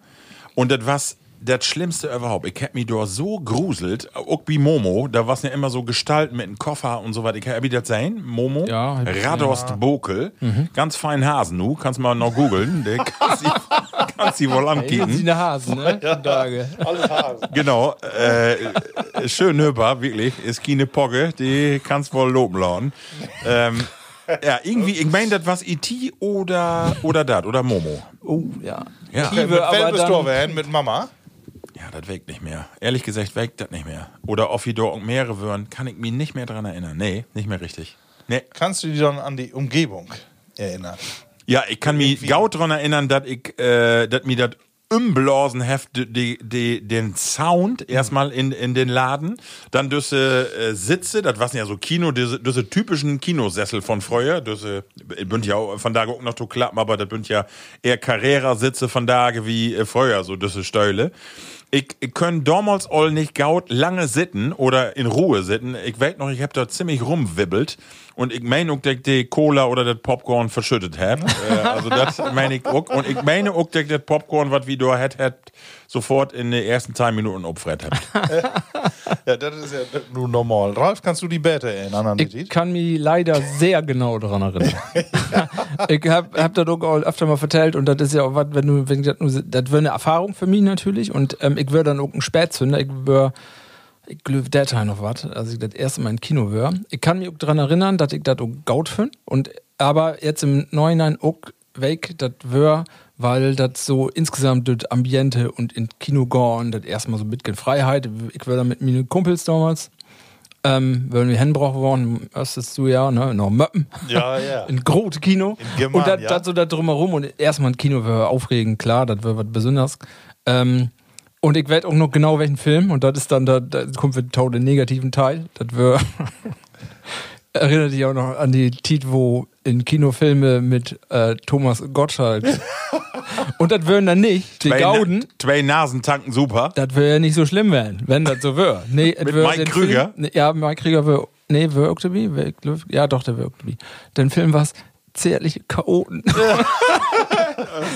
und das was das Schlimmste überhaupt. Ich hab mich da so gruselt, auch wie Momo, da war's ja immer so Gestalten mit einem Koffer und so weiter. Ich hab wie das sein? Momo?
Ja, ich
Radost Bokel. Ganz fein Hasen, nu. Kannst mal noch googeln. Der kannst sie, kannst sie wohl ankicken.
eine Hasen, ne? Tage.
Alles Hasen.
Genau. Äh, schön hörbar, wirklich. Ist keine Pogge, die kannst wohl loben lassen. Ähm, ja, irgendwie, ich meine, das was E.T. oder, oder das, oder Momo.
Oh, ja.
Ja.
Okay, mit
Liebe, aber dann-
du wären? Mit Mama?
Ja, das weckt nicht mehr. Ehrlich gesagt, weckt das nicht mehr. Oder da und mehrere würden, kann ich mich nicht mehr dran erinnern. Nee, nicht mehr richtig. Nee.
Kannst du dich dann an die Umgebung erinnern?
Ja, ich kann mich gaut dran erinnern, dass ich, äh, dass mir das umblasen heft, die, die, den Sound erstmal in, in den Laden, dann diese äh, Sitze, das waren ja so Kino, diese, diese typischen Kinosessel von früher, diese, bünd ja auch von da auch noch zu klappen, aber das bünd ja eher Carrera-Sitze von da wie äh, früher, so diese Stäule. Ich, ich können damals all nicht gaut lange sitten oder in Ruhe sitten. Ich weiß noch, ich hab da ziemlich rumwibbelt. Und ich meine auch, dass ich die Cola oder das Popcorn verschüttet hab. äh, also das meine ich auch. Und ich meine auch, dass ich das Popcorn, was wir da hat, hat, sofort in den ersten zwei Minuten abfrett habt.
Ja, das ist ja nur normal. Ralf, kannst du die Bete erinnern an
Ich kann mich leider sehr genau daran erinnern. ich hab, hab das auch öfter mal vertellt und das ist ja auch was, wenn du, wenn das nur, das wäre eine Erfahrung für mich natürlich und ähm, ich wäre dann auch ein Spätzünder, ich wäre, ich glaube, der Teil noch was, als ich das erste Mal im Kino wäre. Ich kann mich auch daran erinnern, dass ich das auch gaut finde und aber jetzt im Neuhinein auch weg, das wäre, weil das so insgesamt das Ambiente und in Kino gehen, das erstmal so mit Freiheit. Ich wäre da mit meinen Kumpels damals ähm, wenn wir hinbrauchen wollen, erstes du ja, ne, noch Möppen.
Ja, ja.
Ein großes Kino.
In German,
und das
ja.
so da drumherum und erstmal ein Kino wäre aufregend, klar, das wäre was Besonderes. Ähm, und ich weiß auch noch genau welchen Film und das ist dann, da, da kommt wir tau den negativen Teil. Das wäre, erinnert dich auch noch an die Tit, wo in Kinofilme mit äh, Thomas Gottschalk. und das würden dann nicht, die Gauden,
zwei Nasen tanken super.
das wäre ja nicht so schlimm werden, wenn das so wäre. Nee,
Mit Mike Krüger?
Film, ja, Mike Krüger wäre. Nee, ich glaub- ja, doch, der wäre Octoby. Den Film war es zärtliche Chaoten.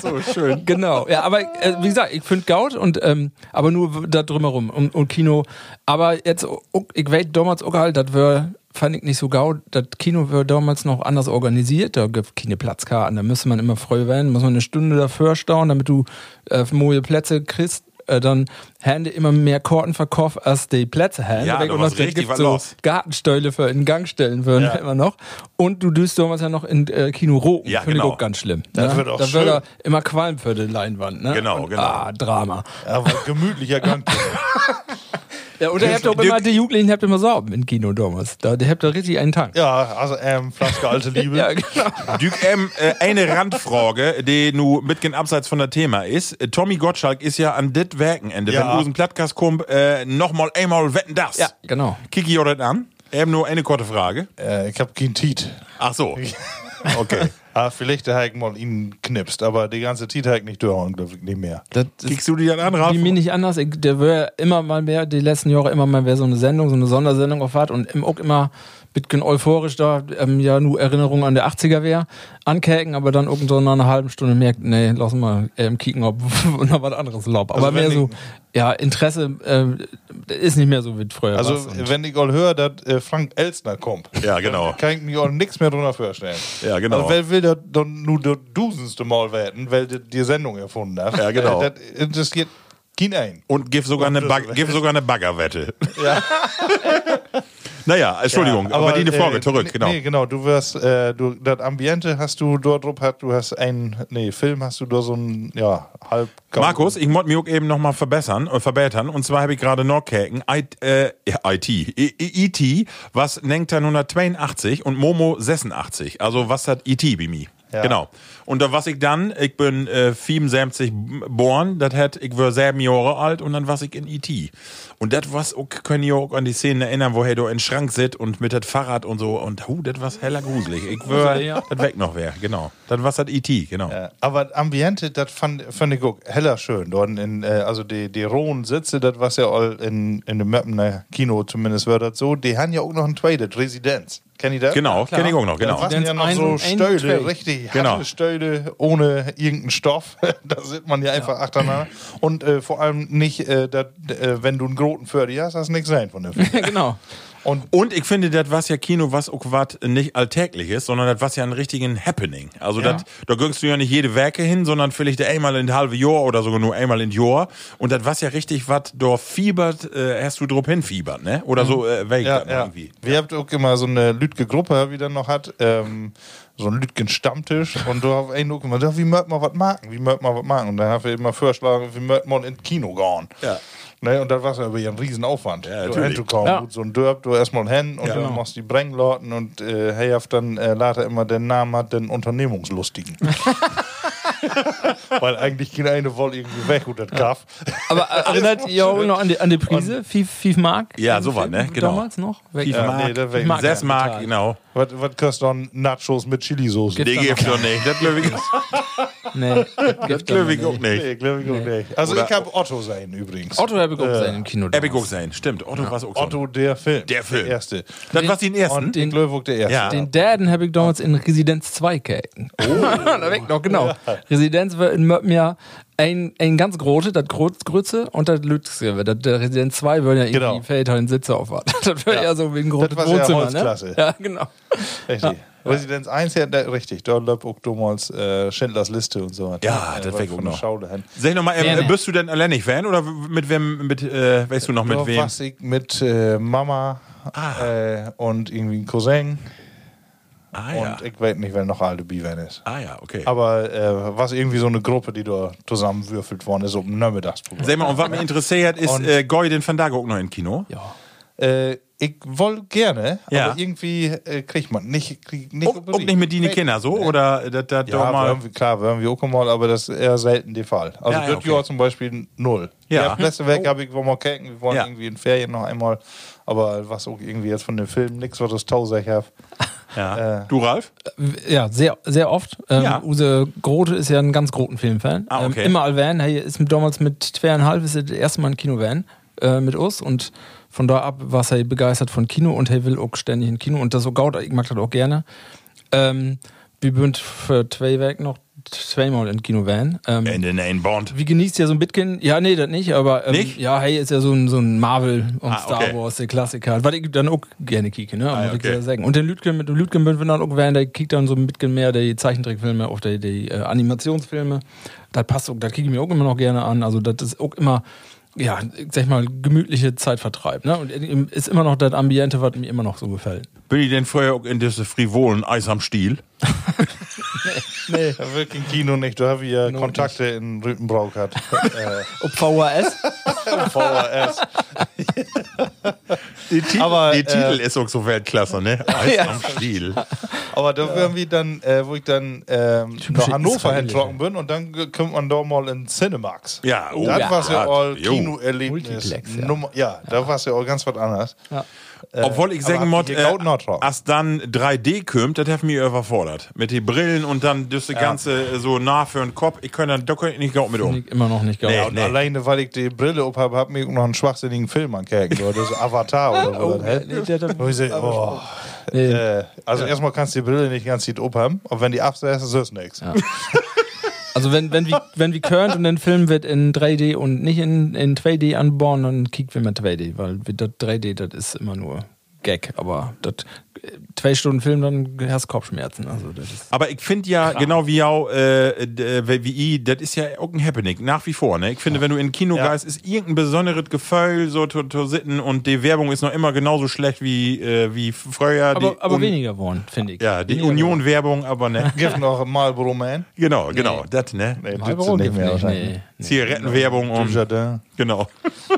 So schön.
genau. Ja, aber äh, wie gesagt, ich finde Gaut und ähm, aber nur da drumherum und, und Kino. Aber jetzt, ich weiß damals auch halt, das wäre fand ich nicht so gaut. Das Kino wäre damals noch anders organisiert. Da gibt keine Platzkarten. Da müsste man immer früh werden, muss man eine Stunde dafür stauen, damit du äh, neue Plätze kriegst. Äh, dann haben die immer mehr Karten verkauft, als die Plätze haben.
Ja,
und noch,
was
so
los.
Gartenstäule für in Gang stellen würden
Ja.
immer noch. Und du düst damals ja noch in äh, Kino Roken.
Ja,
Finde
genau.
ich auch ganz schlimm.
Das
ja?
wird auch
da
schön.
wird er immer Qualm für die Leinwand. Ne?
Genau,
und,
genau.
Ah, Drama.
Aber gemütlicher Gang.
Ja, und ihr habt auch immer, die Jugendlichen habt immer Sauben im Kino damals. Da, die habt da richtig einen Tank.
ja, also ähm, Flaske alte Liebe.
Ja, genau.
Dück, ähm, äh, eine Randfrage, die nu mitgen abseits von der Thema ist. Tommy Gottschalk ist ja an dit Werkenende,
Ja.
wenn Usen Plattkast kommt, äh, nochmal einmal wetten das.
Ja, genau.
Kiki ihr das an? Eben nur eine kurze Frage.
Äh, ich hab kein Tiet.
Ach so. Okay.
Ah, vielleicht der Heik mal ihn knipst, aber die ganze Tiet Heik nicht durchhauen, glaube ich, nicht mehr.
Das
Kriegst du die dann an, Ralf?
Wie mir nicht anders. Ich, der wäre immer mal mehr, die letzten Jahre immer mal mehr so eine Sendung, so eine Sondersendung auf hat und im auch immer bisschen euphorisch da, ähm, ja, nur Erinnerungen an der 80er wäre, ankäken, aber dann irgendwann nach einer halben Stunde merkt, nee, lass mal ähm, kicken, ob noch was anderes lob. Aber
Also
mehr so, ja, Interesse äh, ist nicht mehr so wie früher.
Also, wenn ich all höre, dass äh, Frank Elstner kommt,
Ja, genau.
kann ich mir auch nichts mehr drunter vorstellen.
Ja, genau.
Also, wer will da dann nur der dusendste Mal werden, weil die, die Sendung erfunden hat?
Ja, genau.
Äh, das interessiert keinen ein.
Und gib sogar eine, Bag gib sogar eine Baggerwette.
Ja.
Naja, Entschuldigung,
Ja,
aber, die eine Frage
äh,
zurück, genau.
Nee, genau, du wirst, äh, du, das Ambiente hast du dort drauf, du hast einen, nee, Film hast du da so ein, ja, halb.
Markus, ich wollte mich auch eben nochmal verbessern, äh, verbessern. Und zwar habe ich gerade noch gekeken, I, äh, IT, IT, was nennt er 182 und Momo 86. Also was hat IT bei mir?
Ja.
Genau. Und da was ich dann, ich bin äh, 74 geboren, das hat, ich war sieben Jahre alt und dann was ich in IT. Und das was auch, können ihr auch an die Szenen erinnern, wo er da in den Schrank sitzt und mit das Fahrrad und so und hu, das was heller gruselig. Ich wär,
ja.
das weg noch wer, genau. Das was hat IT, genau.
Ja, aber Ambiente, das fand, fand ich auch heller schön. Dort in, äh, also die, die rohen Sitze, das was ja all in, in dem Möppener Kino zumindest war das so, die haben ja auch noch ein zweites, Residenz. Kennt ihr das?
Genau, kenne ich auch noch, genau.
Das waren ja noch so
Tray.
richtig
Genau.
harte Stöhle ohne irgendeinen Stoff. da sitzt man ja einfach achtereinander. Und äh, vor allem nicht, äh, dat, äh, wenn du einen Groten für dich hast, hast nichts sein von der Film.
genau.
Und
Und ich finde, das was ja Kino, was auch was nicht alltägliches, sondern das was ja ein richtigen Happening. Also
Ja.
das, da gönnst du ja nicht jede Werke hin, sondern vielleicht einmal in halbe Jahr oder sogar nur einmal in Jahr. Und das was ja richtig, was da fiebert, äh, hast du drauf hinfiebert, ne? Oder so, äh, weg
ja, ja.
irgendwie.
Wir habt auch immer so eine Lütge Gruppe, wie dann noch hat, ähm, so einen Lütgen Stammtisch und da hab ich immer gesagt, wie möcht man was machen, wie möcht man was machen und dann haben wir immer vorgeschlagen, wie möcht man ins Kino gehen.
Ja.
Ne, und das war ja aber ja ein Riesenaufwand.
Ja,
du hinzukommen,
Ja.
gut, so ein Dörp, du erstmal hin und
Ja.
dann machst du die Brengloten und äh, hey, dann äh, later immer den Namen hat, den Unternehmungslustigen. Weil eigentlich keine eine Wolle irgendwie weg und das Kaff.
Aber erinnert ihr auch noch an die, an die Prise? 5 Mark?
Ja, so
Film
ne? Genau.
Damals noch? Weg-
Fünf
Ja,
Mark,
nee, das wär-
Mark
sechs
ja
Mark, genau.
Was, was kostet dann Nachos mit Chili-Soße?
Die gibt's doch nicht. Das glaube ich.
Nee,
Das glaube ich auch nicht.
Nee, glaube ich auch nicht. Also
Oder-
ich habe Otto sein übrigens.
Otto habe ich auch gesehen im Kino.
Epic auch
damals.
sein, stimmt. Otto war auch so.
Otto, der Film.
Der Film.
Der erste.
Das war den ersten.
Und den Glöwig der erste.
Ja.
Den Daden habe ich damals in Residenz 2 gekeken. Oh. da weg noch, genau. Residenz war in Möppenjahr ein, ein ganz große, das Grütze und das Lütze. Das, der Residenz 2 würden ja irgendwie
Genau.
Halt ein Sitze auf was. Das wäre ja. so wie ein großes Wohnzimmer, ne?
Holzklasse.
Ja, genau.
Richtig. Residenz 1, ja, richtig. Da läuft auch damals äh, Schindlers Liste und so.
Ja, das
von der
noch.
Schaude hin.
Sag noch mal, ähm, bist du denn alleine Fan oder mit wem, mit, äh, weißt du noch mit wem?
was ich mit äh, Mama
Ah.
äh, und irgendwie ein Cousin.
Ah ja.
Und ich weiß nicht, wer noch alle Biwan ist.
Ah ja, okay.
Aber äh, was irgendwie so eine Gruppe, die da zusammenwürfelt worden ist, um ein Nachmittagsprogramm.
Sag mal, und was mich interessiert, ist
Und-
äh, Goy den Van Dago auch noch im Kino?
Ja.
Äh, ich wollte gerne,
Ja.
aber irgendwie äh, kriegt man nicht. Krieg, nicht
Auch, auch nicht mit Dini
Nee.
Kinder so? Oder das da
Ja,
mal.
wir klar, wir haben wir auch mal, aber das ist eher selten der Fall. Also
Ja, ja,
das
okay.
Jahr zum Beispiel null.
Ja.
Ja. letzte Weg habe ich wollen mal kicken, wir wollen
Ja.
irgendwie in Ferien noch einmal, aber was auch irgendwie jetzt von dem Film nichts, was das tausend habe.
Ja.
Äh,
du, Ralf?
Ja, sehr, sehr oft. Ähm,
Ja.
Use Grote ist ja ein ganz großen Filmfan.
Ah, okay.
ähm, immer Alvan, hey, ist mit- damals mit zweieinhalb, ist er das erste Mal ein Kino-Van äh, mit uns und von da ab war er begeistert von Kino und er will auch ständig in Kino und das so gaut, ich mag das auch gerne. Ähm, wir sind für zwei Weg noch zweimal in Kino-Van. Ähm,
In den einen Bond.
wie genießt ihr so ein bisschen? Ja, nee, das nicht, aber ähm,
Nicht?
ja, hey, ist ja so ein, so ein Marvel und
Ah,
Star
okay.
Wars, der Klassiker. Was ich dann auch gerne kicke, ne?
Ah,
ich
okay.
sagen. Und den Lütgen mit dem Lütgen bin wir dann auch werden, der kickt dann so ein bisschen mehr die Zeichentrickfilme, auch die, die äh, Animationsfilme. Das passt auch, das kicke ich mir auch immer noch gerne an. Also das ist auch immer, ja, ich sag mal, gemütliche Zeitvertreib, ne? Und ist immer noch das Ambiente, was mir immer noch so gefällt.
Bin ich denn vorher auch in diese frivolen Eis am Stiel?
nee, wirklich im Kino nicht. Da habe ich ja Kontakte in Rütenbrauch gehabt. äh,
Ob VHS?
VHS.
Die, Titel,
Aber,
die
äh,
Titel ist auch so Weltklasse, ne? Eis
Ja.
am Stiel.
Aber da wären wir dann, äh, wo ich dann ähm, nach Hannover hintrocken bin und dann kommt man da mal in Cinemax.
Ja, oh,
das
ja.
war ja all. Kinoerlebnis.
Ja.
Ja, da war es ja auch ganz was anderes.
Ja.
Obwohl ich sagen muss, äh, als dann 3D kommt, das hat mich überfordert. Mit den Brillen und dann das ganze äh, so nah für den Kopf. Ich kann dann, da kann ich nicht mit um.
Ich immer noch nicht geil.
Nee.
Und alleine, weil ich die Brille auf habe, hab mir noch einen schwachsinnigen Film angeguckt. oder Das ist Avatar oder so.
Oh,
hä?
nee,
ich oh,
Nee.
äh, also erstmal kannst du die Brille nicht ganz gut aufhaben, aber wenn die absetzt, ist es nichts.
Also wenn, wenn wir wenn wir könnt und den Film wird in 3D und nicht in, in 2D anbauen, dann kicken wir mit 2D, weil das 3D, das ist immer nur Gag, aber das zwei Stunden Film, dann hast du Kopfschmerzen. Also
Aber ich finde ja, genau wie auch, äh, äh, wie ich, das ist ja auch ein Happening, nach wie vor, ne? Ich finde, wenn du in Kino
Ja.
gehst, ist irgendein besonderes Gefühl, so zu, zu sitten und die Werbung ist noch immer genauso schlecht wie, äh, wie früher.
aber,
die
aber weniger geworden, finde ich.
Ja, die Union-Werbung, aber ne.
Gibt noch Marlboro Man?
genau, genau, das, ne?
Nee,
Marlboro
nicht mehr
nee, nee.
Zigarettenwerbung und,
Dujardin.
genau.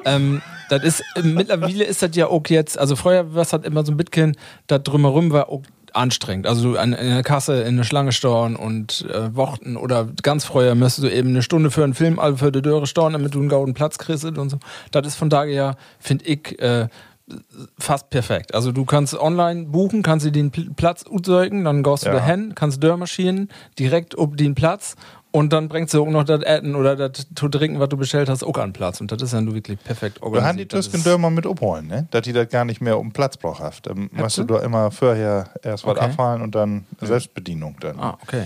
ähm, das ist, mittlerweile ist das ja auch jetzt, also früher war es halt immer so ein bisschen, das drumherum war auch anstrengend. Also in der Kasse in eine Schlange steuern und äh, Wochen oder ganz früher müsstest du eben eine Stunde für einen Film, also für die Döre steuern, damit du einen gauden Platz kriegst und so. Das ist von daher, finde ich, äh, fast perfekt. Also du kannst online buchen, kannst dir den Pl Platz utzeugen, dann gehst du
Ja.
dahin, kannst Dörrmaschinen direkt ob den Platz und dann bringst du auch noch das Essen oder das zu trinken, was du bestellt hast, auch an Platz. Und das ist dann wirklich perfekt
Wir haben die
organisiert.
Tüsken Dörmer mit abholen, ne? Dass die das gar nicht mehr um Platz braucht. Dann musst du da immer vorher erst was
Okay.
abfahren und dann Selbstbedienung dann.
Ah, okay.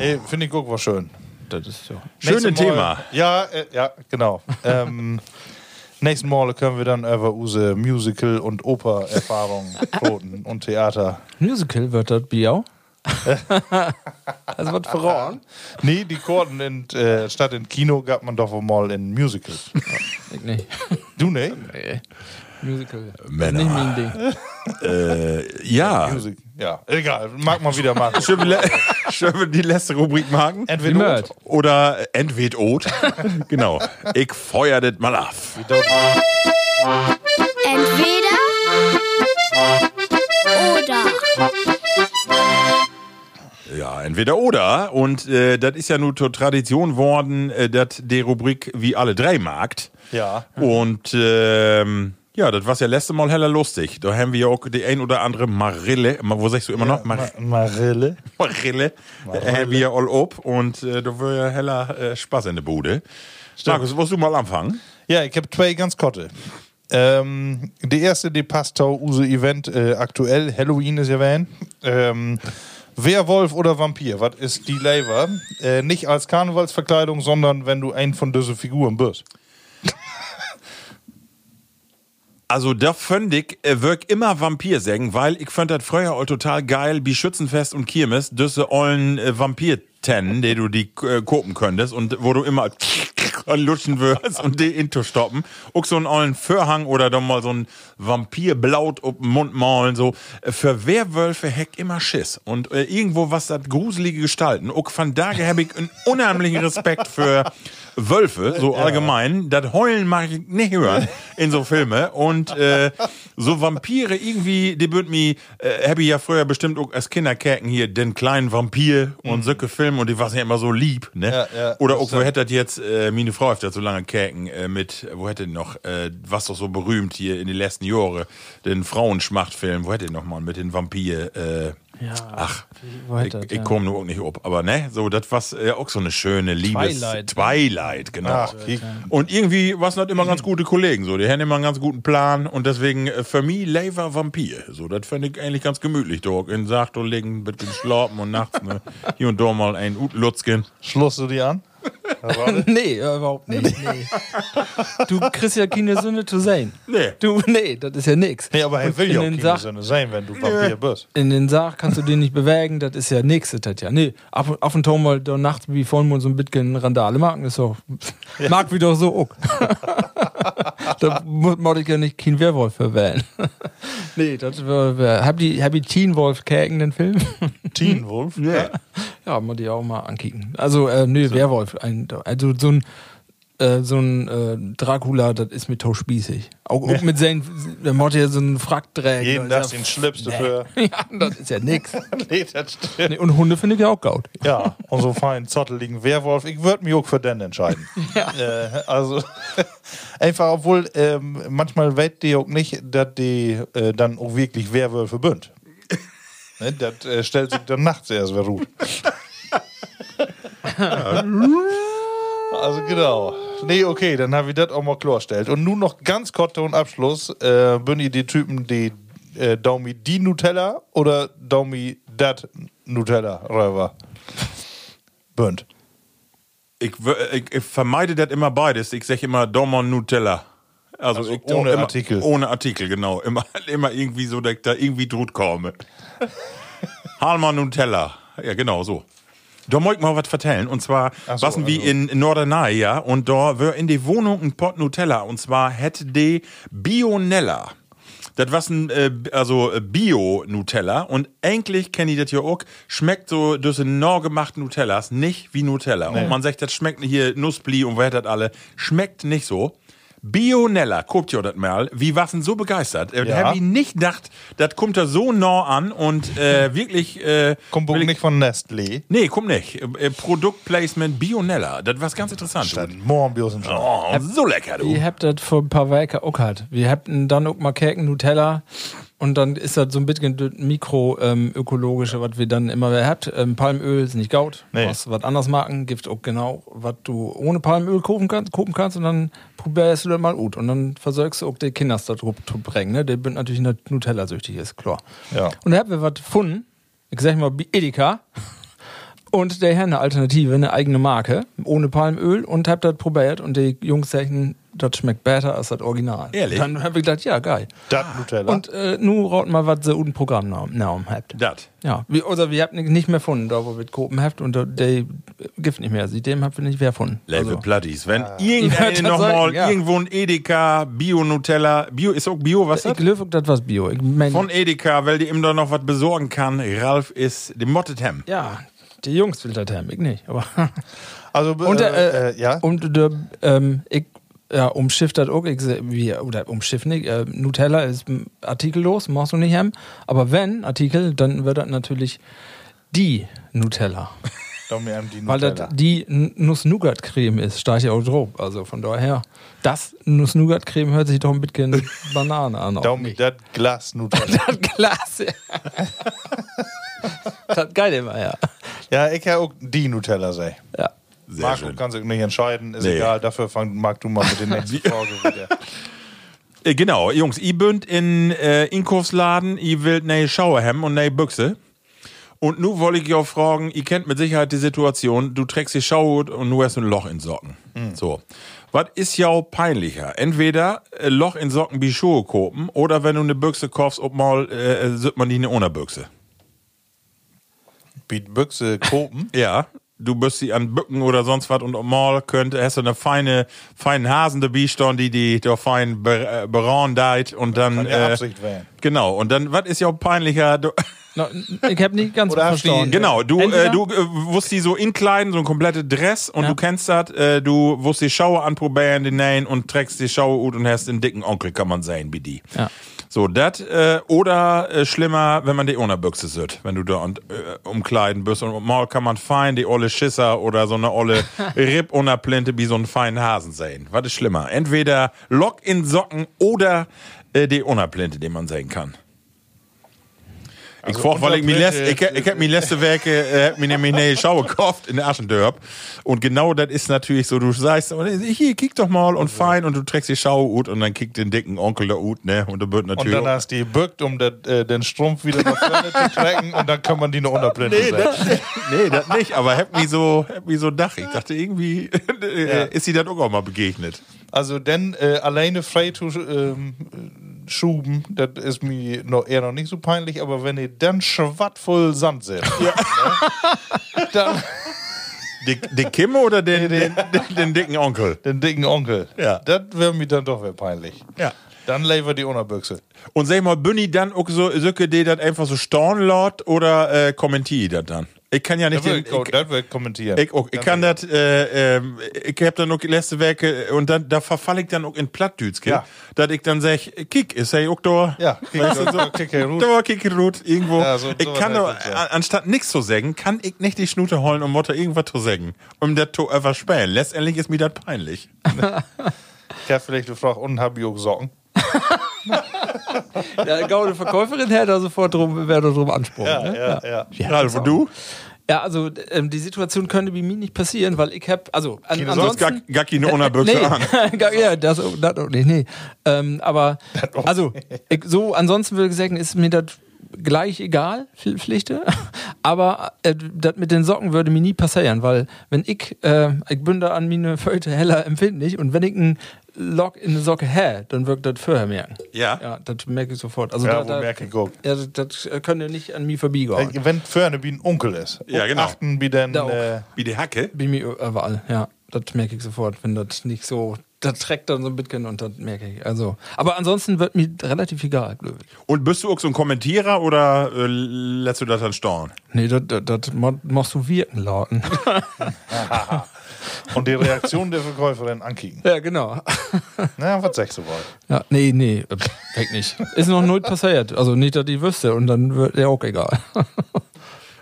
Ey, Finde ich auch was schön.
Das ist ja.
Schönes Thema.
Ja, äh, ja, genau. ähm, nächsten Mal können wir dann über unsere Musical- und Oper-Erfahrung roten und Theater.
Musical wird das Biau. also was verraten?
Nee, die Korten in, äh, statt in Kino gab man doch wohl mal in Musical.
Ich nicht.
Du, ne?
Nee. Musical. Das ist
Männer.
nicht mein Ding.
Äh, ja.
Musik. Ja, egal. Mag man wieder machen.
Schön, wir le- schön wir die letzte Rubrik machen.
Entweder.
Oder äh, entweder Ot. genau. Ich feuer das mal auf.
Entweder oder.
Ja, entweder oder. Und äh, das ist ja nur zur Tradition worden, äh, dass die Rubrik wie alle drei magt.
Ja.
Und ähm, Ja, das war ja letzte Mal heller lustig. Da haben wir ja auch die ein oder andere Marille, Ma- wo sagst du immer noch? Mar
Ma Marille.
Marille. Da haben wir all ob und äh, da war ja heller äh, Spaß in der Bude. Markus, willst du mal anfangen?
Ja, ich habe zwei ganz korte. Ähm, die erste, die passt zu unser Event äh, aktuell. Halloween ist ja wenn. Ähm, Werwolf oder Vampir, was ist die Lever? Äh, nicht als Karnevalsverkleidung, sondern wenn du ein von diesen Figuren bist.
Also, da fand ich, äh, wirk immer Vampir sagen, weil ich fand das früher auch total geil, wie Schützenfest und Kirmes, diese ollen äh, Vampir-Tennen, die du die äh, kopen könntest und wo du immer lutschen wirst und die into stoppen. Auch so einen ollen Vorhang oder dann mal so ein Vampirblaut auf den Mund malen, so. Für Werwölfe heck immer Schiss. Und äh, irgendwo was das gruselige Gestalten. Auch von daher habe ich einen unheimlichen Respekt für Wölfe, so allgemein. Das Heulen mag ich nicht hören in so Filme. Und äh, so Vampire irgendwie, die bünd mir, äh, hab ich ja früher bestimmt auch als Kinderkerken hier den kleinen Vampir und solche Filme und die waren ja immer so lieb, ne?
Ja, ja,
Oder auch, wo hätte das jetzt, äh, meine Frau hat das so lange Kerken äh, mit, wo hätte noch, äh, was doch so berühmt hier in den letzten Jahren, den Frauenschmachtfilm, wo hätte noch mal mit den Vampir, äh,
Ja,
Ach, ich, ich
ja.
komme nur auch nicht ob. Aber ne, so, das war äh, auch so eine schöne Liebes...
Twilight.
Twilight, genau.
Ach, ich,
Und irgendwie waren das immer ganz gute Kollegen, so. Die haben immer einen ganz guten Plan und deswegen äh, für mich Lever Vampir. So, das fand ich eigentlich ganz gemütlich, dort. In Sacht und legen mit dem Schlafen und nachts ne, hier und da mal ein Ut Lutzken.
schloss du die an?
Nee, überhaupt nicht. Nee. Du kriegst ja keine Sünde zu sein.
Nee.
Du, nee, das ist ja nix.
Nee, aber er will ja auch keine
Sach-
Sünde sein, wenn du Vampir bist.
In den Sarg kannst du den nicht bewegen, das ist ja nix, das ja. Nee, auf, auf und zu mal da nachts wie Vollmond so ein bisschen Randale machen, ist doch, mag wie doch so auch. da muss ich ja nicht kein Werwolf verwählen. nee, das war, wär, hab die, hab die Teen Wolf gegen den Film?
Teen Wolf?
Ja.
ja, muss ich auch mal ankicken. Also, äh, nee, Werwolf, ein, also so ein, äh, so ein äh, Dracula, das ist mir tauschspießig. Auch, auch mit seinen, der Mott ja so einen Frack trägt.
Jeden
Das
Tag den Schlips dafür.
ja, ja, das ist ja nix.
nee, das stimmt.
Nee, und Hunde finde ich ja auch gaut.
Ja, und so fein zotteligen Werwolf. Ich würde mich auch für den entscheiden. Äh, also, einfach, obwohl ähm, manchmal weiß die auch nicht, dass die äh, dann auch wirklich Werwölfe bünd. ne, das äh, stellt sich dann nachts erst wer ruht. Also genau. Nee, okay, dann haben wir das auch mal klargestellt. Und nun noch ganz kurz und Abschluss. Äh, bin ihr die Typen, die äh, Daumi die Nutella oder Daumi dat Nutella Räuber? Bünd.
Ich, ich, ich vermeide das immer beides. Ich sage immer Domon Nutella. Also,
Also
ich,
ohne
immer,
Artikel.
Ohne Artikel, genau. Immer, immer irgendwie so, dass ich da irgendwie drut komme. Halma Nutella. Ja, genau so. Da muss ich mal was vertellen. Und zwar,
so,
was wie
also-
in Norderney, ja. Und da war in die Wohnung ein Pot Nutella. Und zwar hätte die Bionella. Das war ein äh, also äh, Bio-Nutella und eigentlich kenne ich das ja auch, schmeckt so durch neu gemachten Nutellas nicht wie Nutella. Und man sagt, das schmeckt hier Nussbli und wer hat das alle, schmeckt nicht so. Bionella, guckt ihr das mal, wie was denn so begeistert. Äh,
Ja.
Hab ich nicht gedacht, das kommt da so nah an und äh, wirklich äh,
Kommt wohl
will ich-
nicht von Nestlé.
Nee, komm nicht. Äh, Produktplacement Bionella, das war ganz interessant.
Dann morgen schon.
Oh, so lecker, du.
Ihr habt das vor ein paar Wochen auch gehabt. Wir hatten dann auch mal Keken Nutella und dann ist das so ein bisschen mikroökologische, was wir dann immer mehr habt. Ähm, Palmöl ist nicht gaut.
Nee.
Was, was anders machen, gibt auch genau, was du ohne Palmöl kaufen kannst, kaufen kannst und dann probierst du das mal gut. Und dann versorgst du auch die Kinder da drauf zu bringen, ne? Der bin natürlich nicht Nutella-süchtig ist, klar.
Ja.
Und da haben wir was gefunden. Ich sag mal, Edeka. Und der Herr eine Alternative, eine eigene Marke, ohne Palmöl und hab das probiert und die Jungs sagen, das schmeckt besser als das Original.
Ehrlich?
Dann hab ich gedacht, ja, geil.
Das Nutella.
Und äh, nu raut mal, was sie unten Programmnamen habt.
Das.
Ja, wir, oder wir habt nicht mehr gefunden, da wo wir Kopen habt und da- der Gift nicht mehr. Seitdem habt wir nicht mehr gefunden.
Level
Also,
Platties. Wenn
Ich
irgendeine
wollte
nochmal
ja.
irgendwo ein Edeka, Bio-Nutella, Bio ist auch Bio, was
ich
das?
glaube, das was Bio. Ich mein,
Von Edeka, weil die ihm da noch was besorgen kann. Ralf ist die Mottet Hem.
ja, die Jungs will das haben, ich nicht. Aber
also,
Und,
äh,
äh,
äh, ja.
Und der, ähm, ich ja, umschifft das auch, ich seh, wie, oder umschifft nicht, äh, Nutella ist artikellos, machst du nicht haben. Aber wenn Artikel, dann wird das natürlich die Nutella.
Eben die
Weil
Nutella.
das die Nuss-Nougat-Creme ist, steht ja auch drauf. Also von daher, das Nuss-Nougat-Creme hört sich doch ein bisschen Banane an.
Da mir das Glas Nutella.
Das Glas, ja. das geil immer, ja.
ja, ich habe auch die Nutella sei.
ja.
Sehr
Marco
schön.
kann sich nicht entscheiden, ist
Nee.
egal. Dafür fang, mag du mal mit den nächsten Fragen wieder.
Äh, genau, Jungs, ihr bünd in äh, Inkaufsladen, ihr wollt ne Schauerhemd und ne Büchse. Und nu wollte ich auch fragen, ihr kennt mit Sicherheit die Situation, du trägst die Schaut und nu hast du ein Loch in Socken. So. Was ist ja peinlicher? Entweder äh, Loch in Socken wie Schuhe kopen oder wenn du eine Büchse kaufst, ob mal, äh, sieht man die ne ohne Büchse.
Biet Büchse kopen.
Ja. Du bist sie an Bücken oder sonst was und mal könnte, hast du eine feine, feinen Hasen dabei stehen, die die da fein ber, äh, berauen deit und dann.
Kann
äh,
Absicht werden.
Genau, und dann, was ist ja auch peinlicher? Du,
No, ich habe nicht ganz
Oder
verstanden.
genau, du, äh, du äh, wusst die so inkleiden, so ein komplette Dress und
Ja.
du kennst das, äh, du wusst die Schauer anprobieren, die nähen und trägst die Schauer und hast den dicken Onkel, kann man sehen, wie die.
Ja.
So, das, äh, oder äh, schlimmer, wenn man die ohne Büchse sitzt, wenn du da und, äh, umkleiden bist und mal kann man fein die olle Schisser oder so eine olle Ripp ohne Plinte wie so einen feinen Hasen sehen. Was ist schlimmer? Entweder Lock in Socken oder äh, die ohne Plinte, den man sehen kann. Ich frag, weil ich mir lässt, ich, ich hab mir letzte Woche, äh, hab mir nämlich eine Schau gekauft in Aschendörp. Und genau das ist natürlich so, du sagst, oh, hier, kick doch mal und fein und du trägst die Schau ut und dann kickt den dicken Onkel da ut, ne? Und da wird
Und
natürlich.
dann hast du die bückt, um den, äh, den Strumpf wieder nach vorne zu tracken und dann kann man die nur unterblenden.
Nee, das, nee, das nicht, aber hab mich so, hab mich so dach. Ich dachte, irgendwie ist sie dann auch mal begegnet.
Also denn äh, alleine frei zu ähm, äh, schuben, das ist mir noch eher noch nicht so peinlich, aber wenn ihr dann schwatt voll Sand seid, ne, dann
Den, den Kim oder den, den, den, den dicken Onkel?
den dicken Onkel,
Ja.
das wäre mir dann doch peinlich.
Ja.
Dann lever die Unterbüchse.
Und sag mal, Bunny dann auch so, Söcke, die das einfach so storn lot oder äh, kommentiert das dann? Ich kann ja
Das
nicht
will
den,
ich,
ich,
das ich kommentieren.
ich, auch, ich kann das, äh, ähm, ich hab dann auch letzte Werke und dann, da verfall ich dann auch in Plattdütske,
Ja.
dass ich dann sag, kick, ist er auch da?
ja, kick,
Weißt du,
so, kick.
Da Kickerut irgendwo.
Ja, so-
ich kann doch,
das,
anstatt nichts zu sagen, kann ich nicht die Schnute holen, um Mutter irgendwas zu sagen. Um das zu überspähen. Letztendlich ist mir das peinlich.
Ich hab vielleicht gefragt, und hab ich auch Socken?
Der gaude Verkäuferin hätte da sofort drum, wäre drum ansprechen. ne?
ja.
Ja,
Ralf, und du?
Ja, also ähm, die Situation könnte bei mir nicht passieren, weil ich hab, also an,
Du hast gar,
ansonsten...
gar keine Unterbüchse
nee,
an.
ja, das, das auch nicht, nee. Ähm, aber, also, ich, so, ansonsten würde ich sagen, ist mir das gleich egal, Pfl- Pflichte. Aber äh, das mit den Socken würde mir nie passieren, weil wenn ich, äh, ich bin da an meine Föte heller empfindlich und wenn ich einen Lock in eine Socke hä, dann wirkt das vorher merken.
Ja.
Ja, das merke ich sofort. Also
Ja,
da,
wo
da,
merke ich auch.
Ja, das, das könnt ihr nicht an mir vorbeigehen.
Äh, Wenn vorne wie ein Onkel ist.
Ja, genau.
Achten, wie denn, äh,
Wie die Hacke?
Bei mir überall, ja. Das merke ich sofort, wenn das nicht so, das trägt dann so ein bisschen und das merke ich. Also, aber ansonsten wird mir relativ egal, glaube ich.
Und bist du auch so ein Kommentierer oder äh, lässt du das dann storn?
Nee, das, machst du wirken lauten.
und die Reaktion der Verkäuferin ankicken.
ja, genau.
Na, was sagst du wohl?
Ja, nee, nee, weg nicht. Ist noch null passiert. Also nicht, dass ich wüsste und dann wird ja auch egal.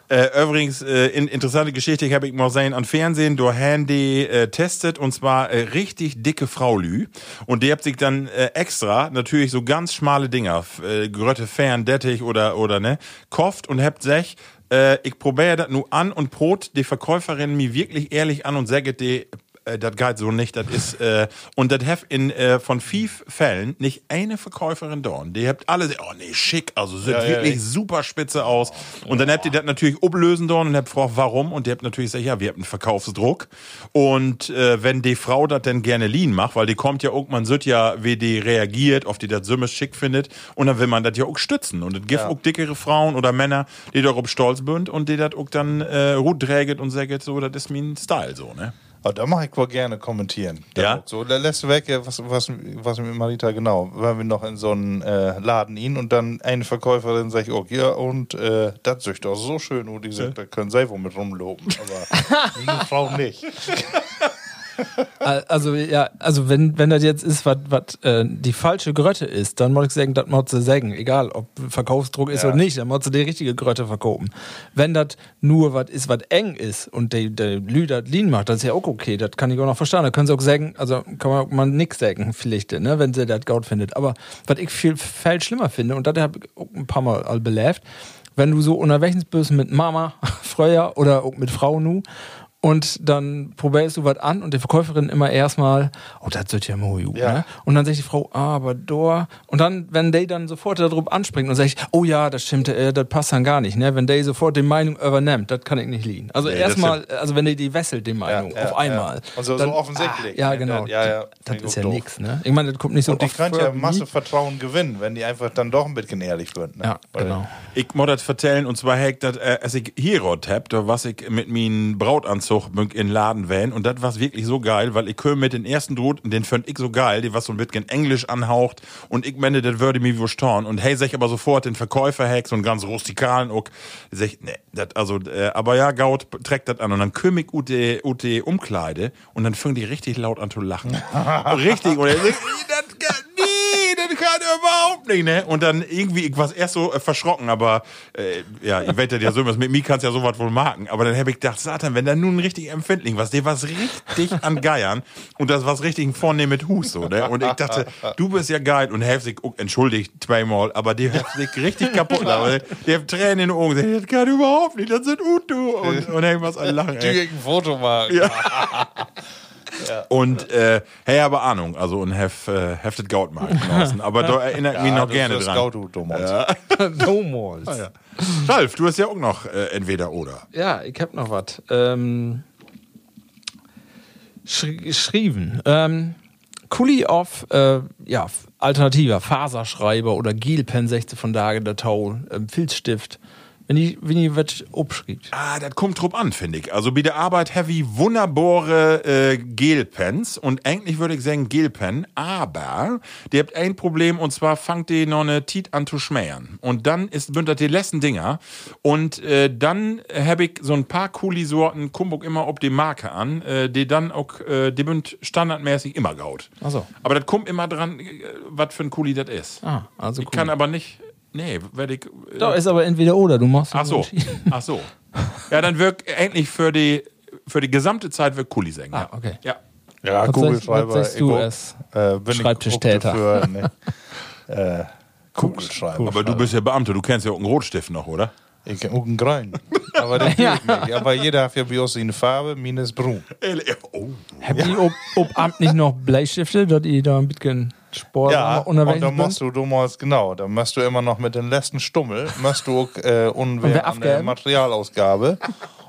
Äh, übrigens, äh, in, interessante Geschichte, ich habe ich mal sehen an Fernsehen, durch Handy äh, testet und zwar äh, richtig dicke Fraulü. Und die habt sich dann äh, extra natürlich so ganz schmale Dinger, äh, Grötte Fern, Dettich oder, oder ne, kauft und habt sech, äh, ich probiere das nur an und brot die Verkäuferin mir wirklich ehrlich an und sagt die, äh, das geht so nicht, das ist, äh, und das hef in, äh, von fünf Fällen nicht eine Verkäuferin da. Und Die habt alle, oh nee, schick, also sieht
Ja, ja,
wirklich
ja.
super spitze aus. Und dann habt ihr das natürlich ablösen dort und habt gefragt, warum? Und ihr habt natürlich gesagt, ja, wir haben einen Verkaufsdruck. Und äh, wenn die Frau das dann gerne lean macht, weil die kommt ja auch, man sieht ja, wie die reagiert, ob die das Sümmes schick findet. Und dann will man das ja auch stützen. Und es gibt auch dickere Frauen oder Männer, die darauf stolz sind und die das auch dann äh, gut träget und sagen, so, das ist mein Style, so, ne?
Aber da mache ich wohl gerne kommentieren. Da
Ja?
So, der letzte Weg, ja, was, was, was mit Marita genau, waren wir noch in so einem äh, Laden ihn und dann eine Verkäuferin sagt, oh ja, und äh, das sieht doch so schön und ich sag, da können sie wohl mit rumloben, aber die Frau nicht.
Al- Also ja, also wenn, wenn das jetzt ist, was äh, die falsche Grötte ist, dann muss ich sagen, das muss sie sagen. Egal, ob Verkaufsdruck ist
Ja.
oder nicht, dann muss sie die richtige Grötte verkaufen. Wenn das nur was ist, was eng ist und der der Lü das lean macht, das ist ja auch okay, das kann ich auch noch verstehen. Da können sie auch sagen, also kann man, man nix sagen, vielleicht, ne, wenn sie das gut findet. Aber was ich viel, viel schlimmer finde, und das habe ich auch ein paar Mal all belebt, wenn du so unterwegs bist mit Mama früher oder auch mit Frau nu und dann probierst du was an und die Verkäuferin immer erstmal, oh, das wird ja mal gut,
Ja.
ne? Und dann sagt die Frau, ah, aber da. Und dann, wenn die dann sofort darauf anspringt und sagt, oh ja, das stimmt, äh, das passt dann gar nicht, ne? Wenn die sofort die Meinung übernimmt, das kann ich nicht liegen. Also
das
erstmal, also wenn die die wesselt, die Meinung,
ja,
auf einmal.
ja. Und so- so
dann,
offensichtlich.
Ah, ja, genau.
Ja, ja,
Das
ich
ist ja nix, ne? Ich meine, das kommt nicht so
Und die
oft
können ja Masse Vertrauen gewinnen, wenn die einfach dann doch ein bisschen ehrlich wird. Ne?
Ja,
Weil-
genau.
Ich muss das vertellen, und zwar hegt das, äh, als ich Herod hab, da was ich mit meinem Brautanzug in den Laden wähn, und das war wirklich so geil, weil ich höre mit den ersten und den fand ich so geil, die was so ein bisschen Englisch anhaucht, und ich meine, das würde mir verstehen, und hey, sag ich aber sofort den Verkäufer so einen ganz rustikalen, auch, sag ich, nee, das, also, äh, aber ja, Gaut trägt das an, und dann kümm ich ut die, ut die Umkleide, und dann fing die richtig laut an zu lachen. richtig, und er sagt, das kann überhaupt nicht, ne? Und dann irgendwie, ich war erst so äh, verschrocken, aber äh, ja, ihr werdet ja so mit mir kannst ja sowas wohl machen. Aber dann habe ich gedacht, Satan, wenn da nun ein richtig Empfindling was, der was richtig an Geiern und das was richtig ein vornehm mit Hus, so, ne? Und ich dachte, du bist ja geil und helf sich, oh, entschuldigt zweimal, aber der hat sich richtig kaputt, aber der hat Tränen in den Augen, gesagt, das kann überhaupt nicht, das sind Utu und, und hey, was ein Lachen,
Die
ey.
ein Foto machen.
Und äh, hey, aber Ahnung, also und hef, äh, heftet Gaut mal draußen. Aber da erinnert mich noch gerne dran.
Scout, Thomas.
Domos.
Ja. Ralf, du hast ja auch noch äh, entweder oder.
Ja, ich hab noch was. Ähm, schri geschrieben. Ähm, Kuli auf äh, ja, alternativer Faserschreiber oder Gielpen 16 von Dage der Tau, ähm, Filzstift. Wenn ich, wenn ich was abschreibt.
Ah, das kommt drauf an, finde ich. Also bei der Arbeit heavy wunderbare äh, Gelpens und eigentlich würde ich sagen Gelpen, aber die habt ein Problem und zwar fangt die noch eine Tiet an zu schmähen. Und dann ist bündert die letzten Dinger und äh, dann habe ich so ein paar Kuli-Sorten, Kumbuk immer ob die Marke an, äh, die dann auch, äh, die bünd standardmäßig immer gaut.
Ach so.
Aber das kommt immer dran, äh, was für ein Kuli das ist.
Ah, also
ich
Kuli.
kann aber nicht, nee, werde ich... Äh,
Da ist aber entweder oder, du machst
Ach so. Ach so. Ja, dann wirkt endlich für die, für die gesamte Zeit wird Kuli sagen.
Ah,
ja.
okay.
Ja.
Ja,
Was
Kugelschreiber.
was sagst du als
äh,
Schreibtischtäter?
auch dafür, ne, äh, Kugelschreiber.
Aber du bist ja Beamter, du kennst ja auch einen Rotstift noch, oder?
Ich kenn auch einen Grün. Aber das ja. nicht. Aber jeder hat ja bei uns eine Farbe, minus Brun.
Oh.
Habt ihr ob, ob Amt nicht noch Bleistifte, dass ihr da ein bisschen Sport
Ja, und
unterwegs
dann musst
sind?
du damals, genau, dann musst du immer noch mit den letzten Stummel, musst du auch äh, unwehr an der? Materialausgabe.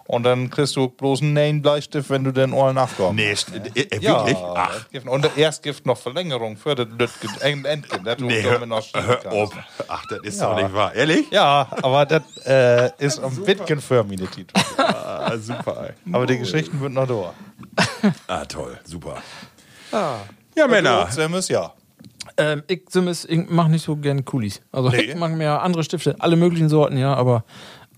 Und dann kriegst du bloß einen neuen Bleistift, wenn du den Ohren abgabst.
Nee, st- äh, äh,
Ja,
wirklich? Ach,
und erst gibt noch Verlängerung für das Lütgen, End- Endgen, das du
nee, hör,
noch
hör auf. Ach, das ist
Ja.
doch nicht wahr. Ehrlich?
Ja, aber das äh, ist am Bitcoin für meine Titel.
Ah, super. ey.
Aber die Geschichten sind noch da.
Ah, toll. Super. Ja, Männer.
Sam ist ja.
Ähm, ich zumindest, ich mache nicht so gern Kulis. Also
Nee.
ich mache mir andere Stifte, alle möglichen Sorten, ja, aber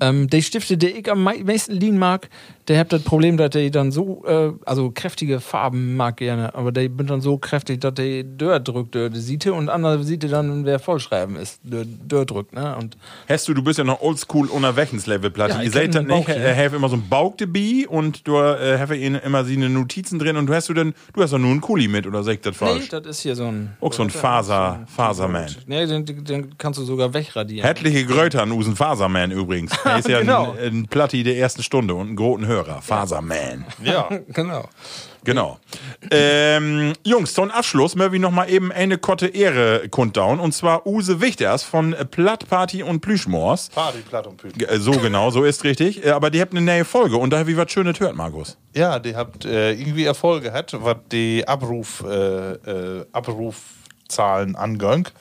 ähm, die Stifte, die ich am mei- meisten lieben mag, der hat das Problem, dass die dann so, äh, also kräftige Farben mag gerne, aber die sind dann so kräftig, dass die Dörr drückt, die Siete und andere Siete dann, wer vollschreiben ist, Dörr, Dörr drückt, ne? Und
Hast du, du bist ja noch oldschool unterwegs Levelplatte.
Ja,
Ihr
ich
seht das
einen
nicht, äh, have immer so ein Bauch dabei und du äh, have immer sie Notizen drin und du hast du denn, du hast doch nur einen Kuli mit oder ich das
nee,
falsch?
das ist hier so ein.
Auch so ein Faser, Faserman.
Nee, den, den, kannst du sogar wegradieren.
Hättliche Gröter an Usen Faserman übrigens. Er ist ja
Genau.
ein, ein Platti der ersten Stunde und ein großen Hörer. Faserman.
Ja.
Genau.
Genau. Ähm, Jungs, zum Abschluss möchte ich noch mal eben eine Kotte Ehre kundtauen. Und zwar Use Wichters von Plattparty und Plüschmors.
Party, Platt und Püten.
Äh, So genau, so ist richtig. Äh, Aber die habt eine neue Folge und da hab ich was Schönes hört, Markus.
Ja, die habt äh, irgendwie Erfolge gehabt, was die Abruf, äh, äh, Abrufzahlen angeht.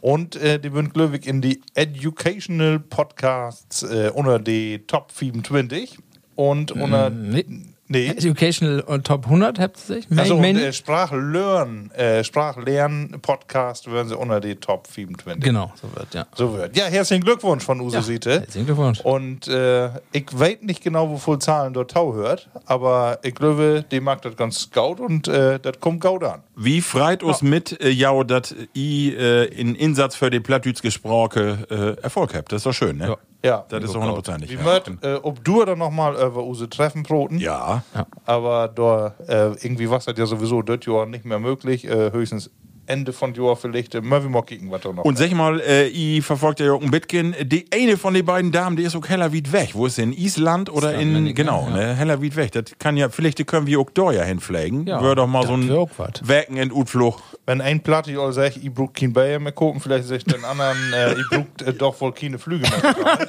Und äh, die sind, glaube ich, in die Educational Podcasts äh, unter die Top 25 und unter.
Nee.
Nee, Nee.
Educational und Top 100 habt ihr sich?
Also und,
main,
äh, Sprachlern, äh, Sprachlern-Podcast würden sie unter die Top 25.
genau, so wird, ja.
So wird. Ja, herzlichen Glückwunsch von Uso Siete.
Herzlichen Glückwunsch.
Und äh, ich weiß nicht genau, wovon Zahlen dort Tau hört, aber ich glaube, die mag das ganz gaut und äh, das kommt gaut an.
Wie freit uns mit, äh, ja, dass i äh, in Insatz für die Plattdütsch gesprochen äh, Erfolg habt? Das ist doch schön, ne?
Ja.
Ja,
Das ist doch hundertprozentig.
Wie
Ja.
möcht, äh, ob du dann nochmal über Use treffen broten?
ja.
Aber da äh, irgendwie was das ja sowieso das Jahr nicht mehr möglich. Äh, höchstens Ende von Jahr vielleicht. Äh, mal wir mal kicken, was da noch.
Und sag mal, äh, ich verfolgt ja auch ein Bitkin. Die eine von den beiden Damen, die ist auch heller weit weg. Wo ist sie? In Island oder
Island,
in,
ne?
genau,
Ja.
ne? Heller weit weg. Das kann ja, vielleicht können wir auch da ja hinpflegen.
Ja,
Wär doch mal so ein
auch wat.
Wochenendutflug.
Wenn ein Platte all sagt, ich brauche kein Bayer mehr gucken, vielleicht sagt den anderen, äh, ich brauche äh, doch wohl keine Flüge mehr.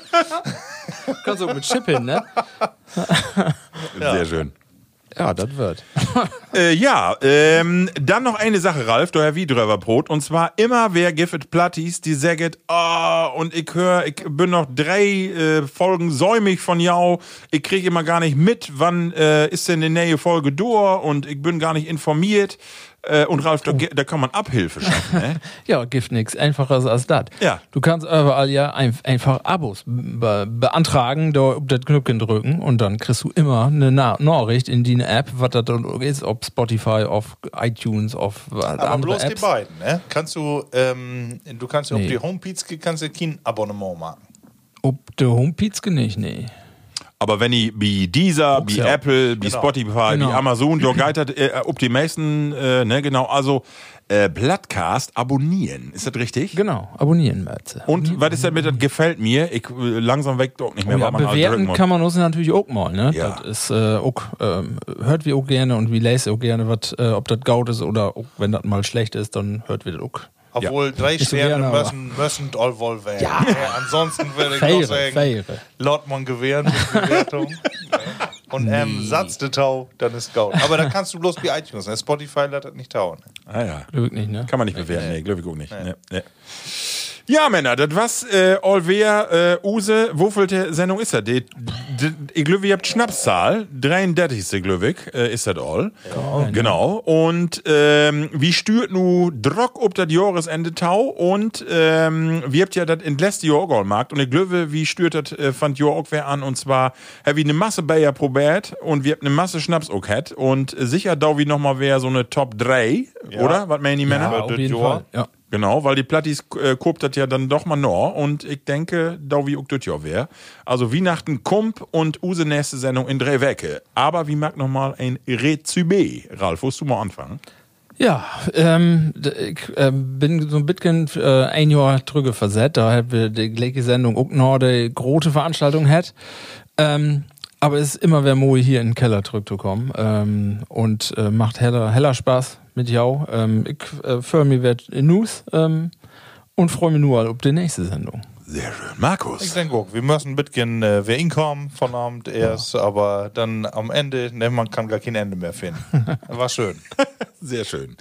Kannst du auch mit Chip hin, ne?
Sehr schön.
Ja, das wird.
Äh, ja, ähm, dann noch eine Sache, Ralf, du Herr Wiedröverbrot. Und zwar immer wer Giffet Plattis, die sagt, ah, und ich höre, ich bin noch drei äh, Folgen säumig von jou. Ich kriege immer gar nicht mit, wann äh, ist denn die nähe Folge durch und ich bin gar nicht informiert. Äh, und Ralf, da, ge- da kann man Abhilfe schaffen, ne?
Ja, gibt nichts Einfaches als das.
Ja.
Du kannst überall ja ein, einfach Abos be beantragen, da auf das Knöpfchen drücken und dann kriegst du immer eine Na Nachricht in die App, was das dann ist, ob Spotify, auf iTunes, auf was
Aber bloß
Apps.
die beiden, ne? Kannst du, ähm, du kannst ja
Nee.
auf die kannst du kein Abonnement machen.
Ob der Homepage nicht, nee.
Aber wenn ich wie Deezer, wie. Apple, wie
Genau.
Spotify,
Genau.
wie Amazon, da geitert, äh, ob die meisten, äh, ne, genau, also äh, Bloodcast abonnieren. Ist das richtig?
Genau, abonnieren, Merze.
Und was ist damit, das gefällt mir? Ich äh, langsam weg doch nicht mehr,
Oh ja,
halt
bewerten kann man uns natürlich auch mal, ne?
Ja.
Das ist äh, auch, ähm, hört wir auch gerne und wir lesen auch gerne, wat, äh, ob das gaut ist oder auch, wenn das mal schlecht ist, dann hört wir das auch.
Obwohl drei
so
Sterne müssen, müssen all wohl werden.
Ja.
Ansonsten würde ich
Faire,
noch sagen,
faire.
laut man gewähren mit Bewertung. Und ähm, Satz de Tau, dann ist gaut. Aber da kannst du bloß bei iTunes. Ne? Spotify lässt das nicht tauen.
Ah ja,
Glück nicht, ne?
kann man nicht bewerten, nee, glaube ich auch nicht. Nee. Nee. Ja, Männer, das was, äh, allwer, äh, Use, wofür Sendung ist das? Die, die, ich glaube, ihr habt Schnapszahl, 33. glaube äh, ist das all. Genau. Und ähm, wie stört nu Drock ob das Jahresende tau und ähm, wir habt ja das auch gemacht und ich glaube, wie stört das äh, fand Jahr auch wer an und zwar hab ich eine Masse Bayer probiert und wir habt eine Masse Schnaps auch gehabt und sicher da wie noch mal wer so eine Top 3, oder? Was meinen die Männer?
Ja, auf jeden
Jahr.
Fall. Ja.
Genau, weil die Plattis äh, kopt das ja dann doch mal noch und ich denke, da wie auch das ja wär. Also Weihnachten kommt und use nächste Sendung in drei Wecke. Aber wie mag noch mal ein Rezübe? Ralf, willst du mal anfangen?
Ja, ähm, ich ähm, bin so ein bisschen äh, ein Jahr drüber versetzt, da wir die gleiche Sendung auch noch die große Veranstaltung hat. Ähm, aber es ist immer wer Moe hier in den Keller zurückzukommen ähm, und äh, macht heller, heller Spaß mit jou. Ähm, ich äh, für mich wird News ähm, und freue mich nur auf die nächste Sendung.
Sehr schön. Markus.
Ich denke auch, wir müssen ein bisschen äh, wer inkommen von Abend erst, aber dann am Ende, ne, man kann gar kein Ende mehr finden. War schön.
Sehr schön.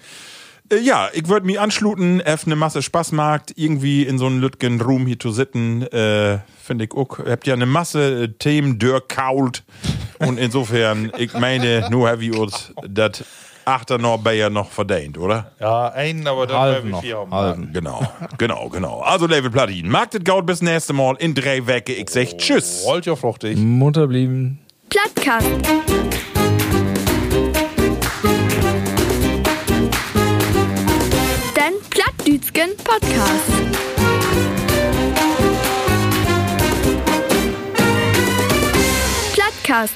Äh, Ja, ich würde mich anschluten, F eine Masse Spaß macht, irgendwie in so einem Lütgen Room hier zu sitten, äh, finde ich auch. Habt ja eine Masse äh, Themen durchkault und insofern, ich meine, nur have wir uns das Achter noch Bayer noch verdient, oder?
Ja, einen, aber dann
Halben
wir
noch,
vier haben.
halben.
Genau, genau, genau. Also David Platin, mag das Gaut bis nächste Mal in drei Wecke. Ich sag Tschüss.
Rollt ja fruchtig.
Munter blieben.
Plattkast. Den Plattdütschen Podcast. Plattkast.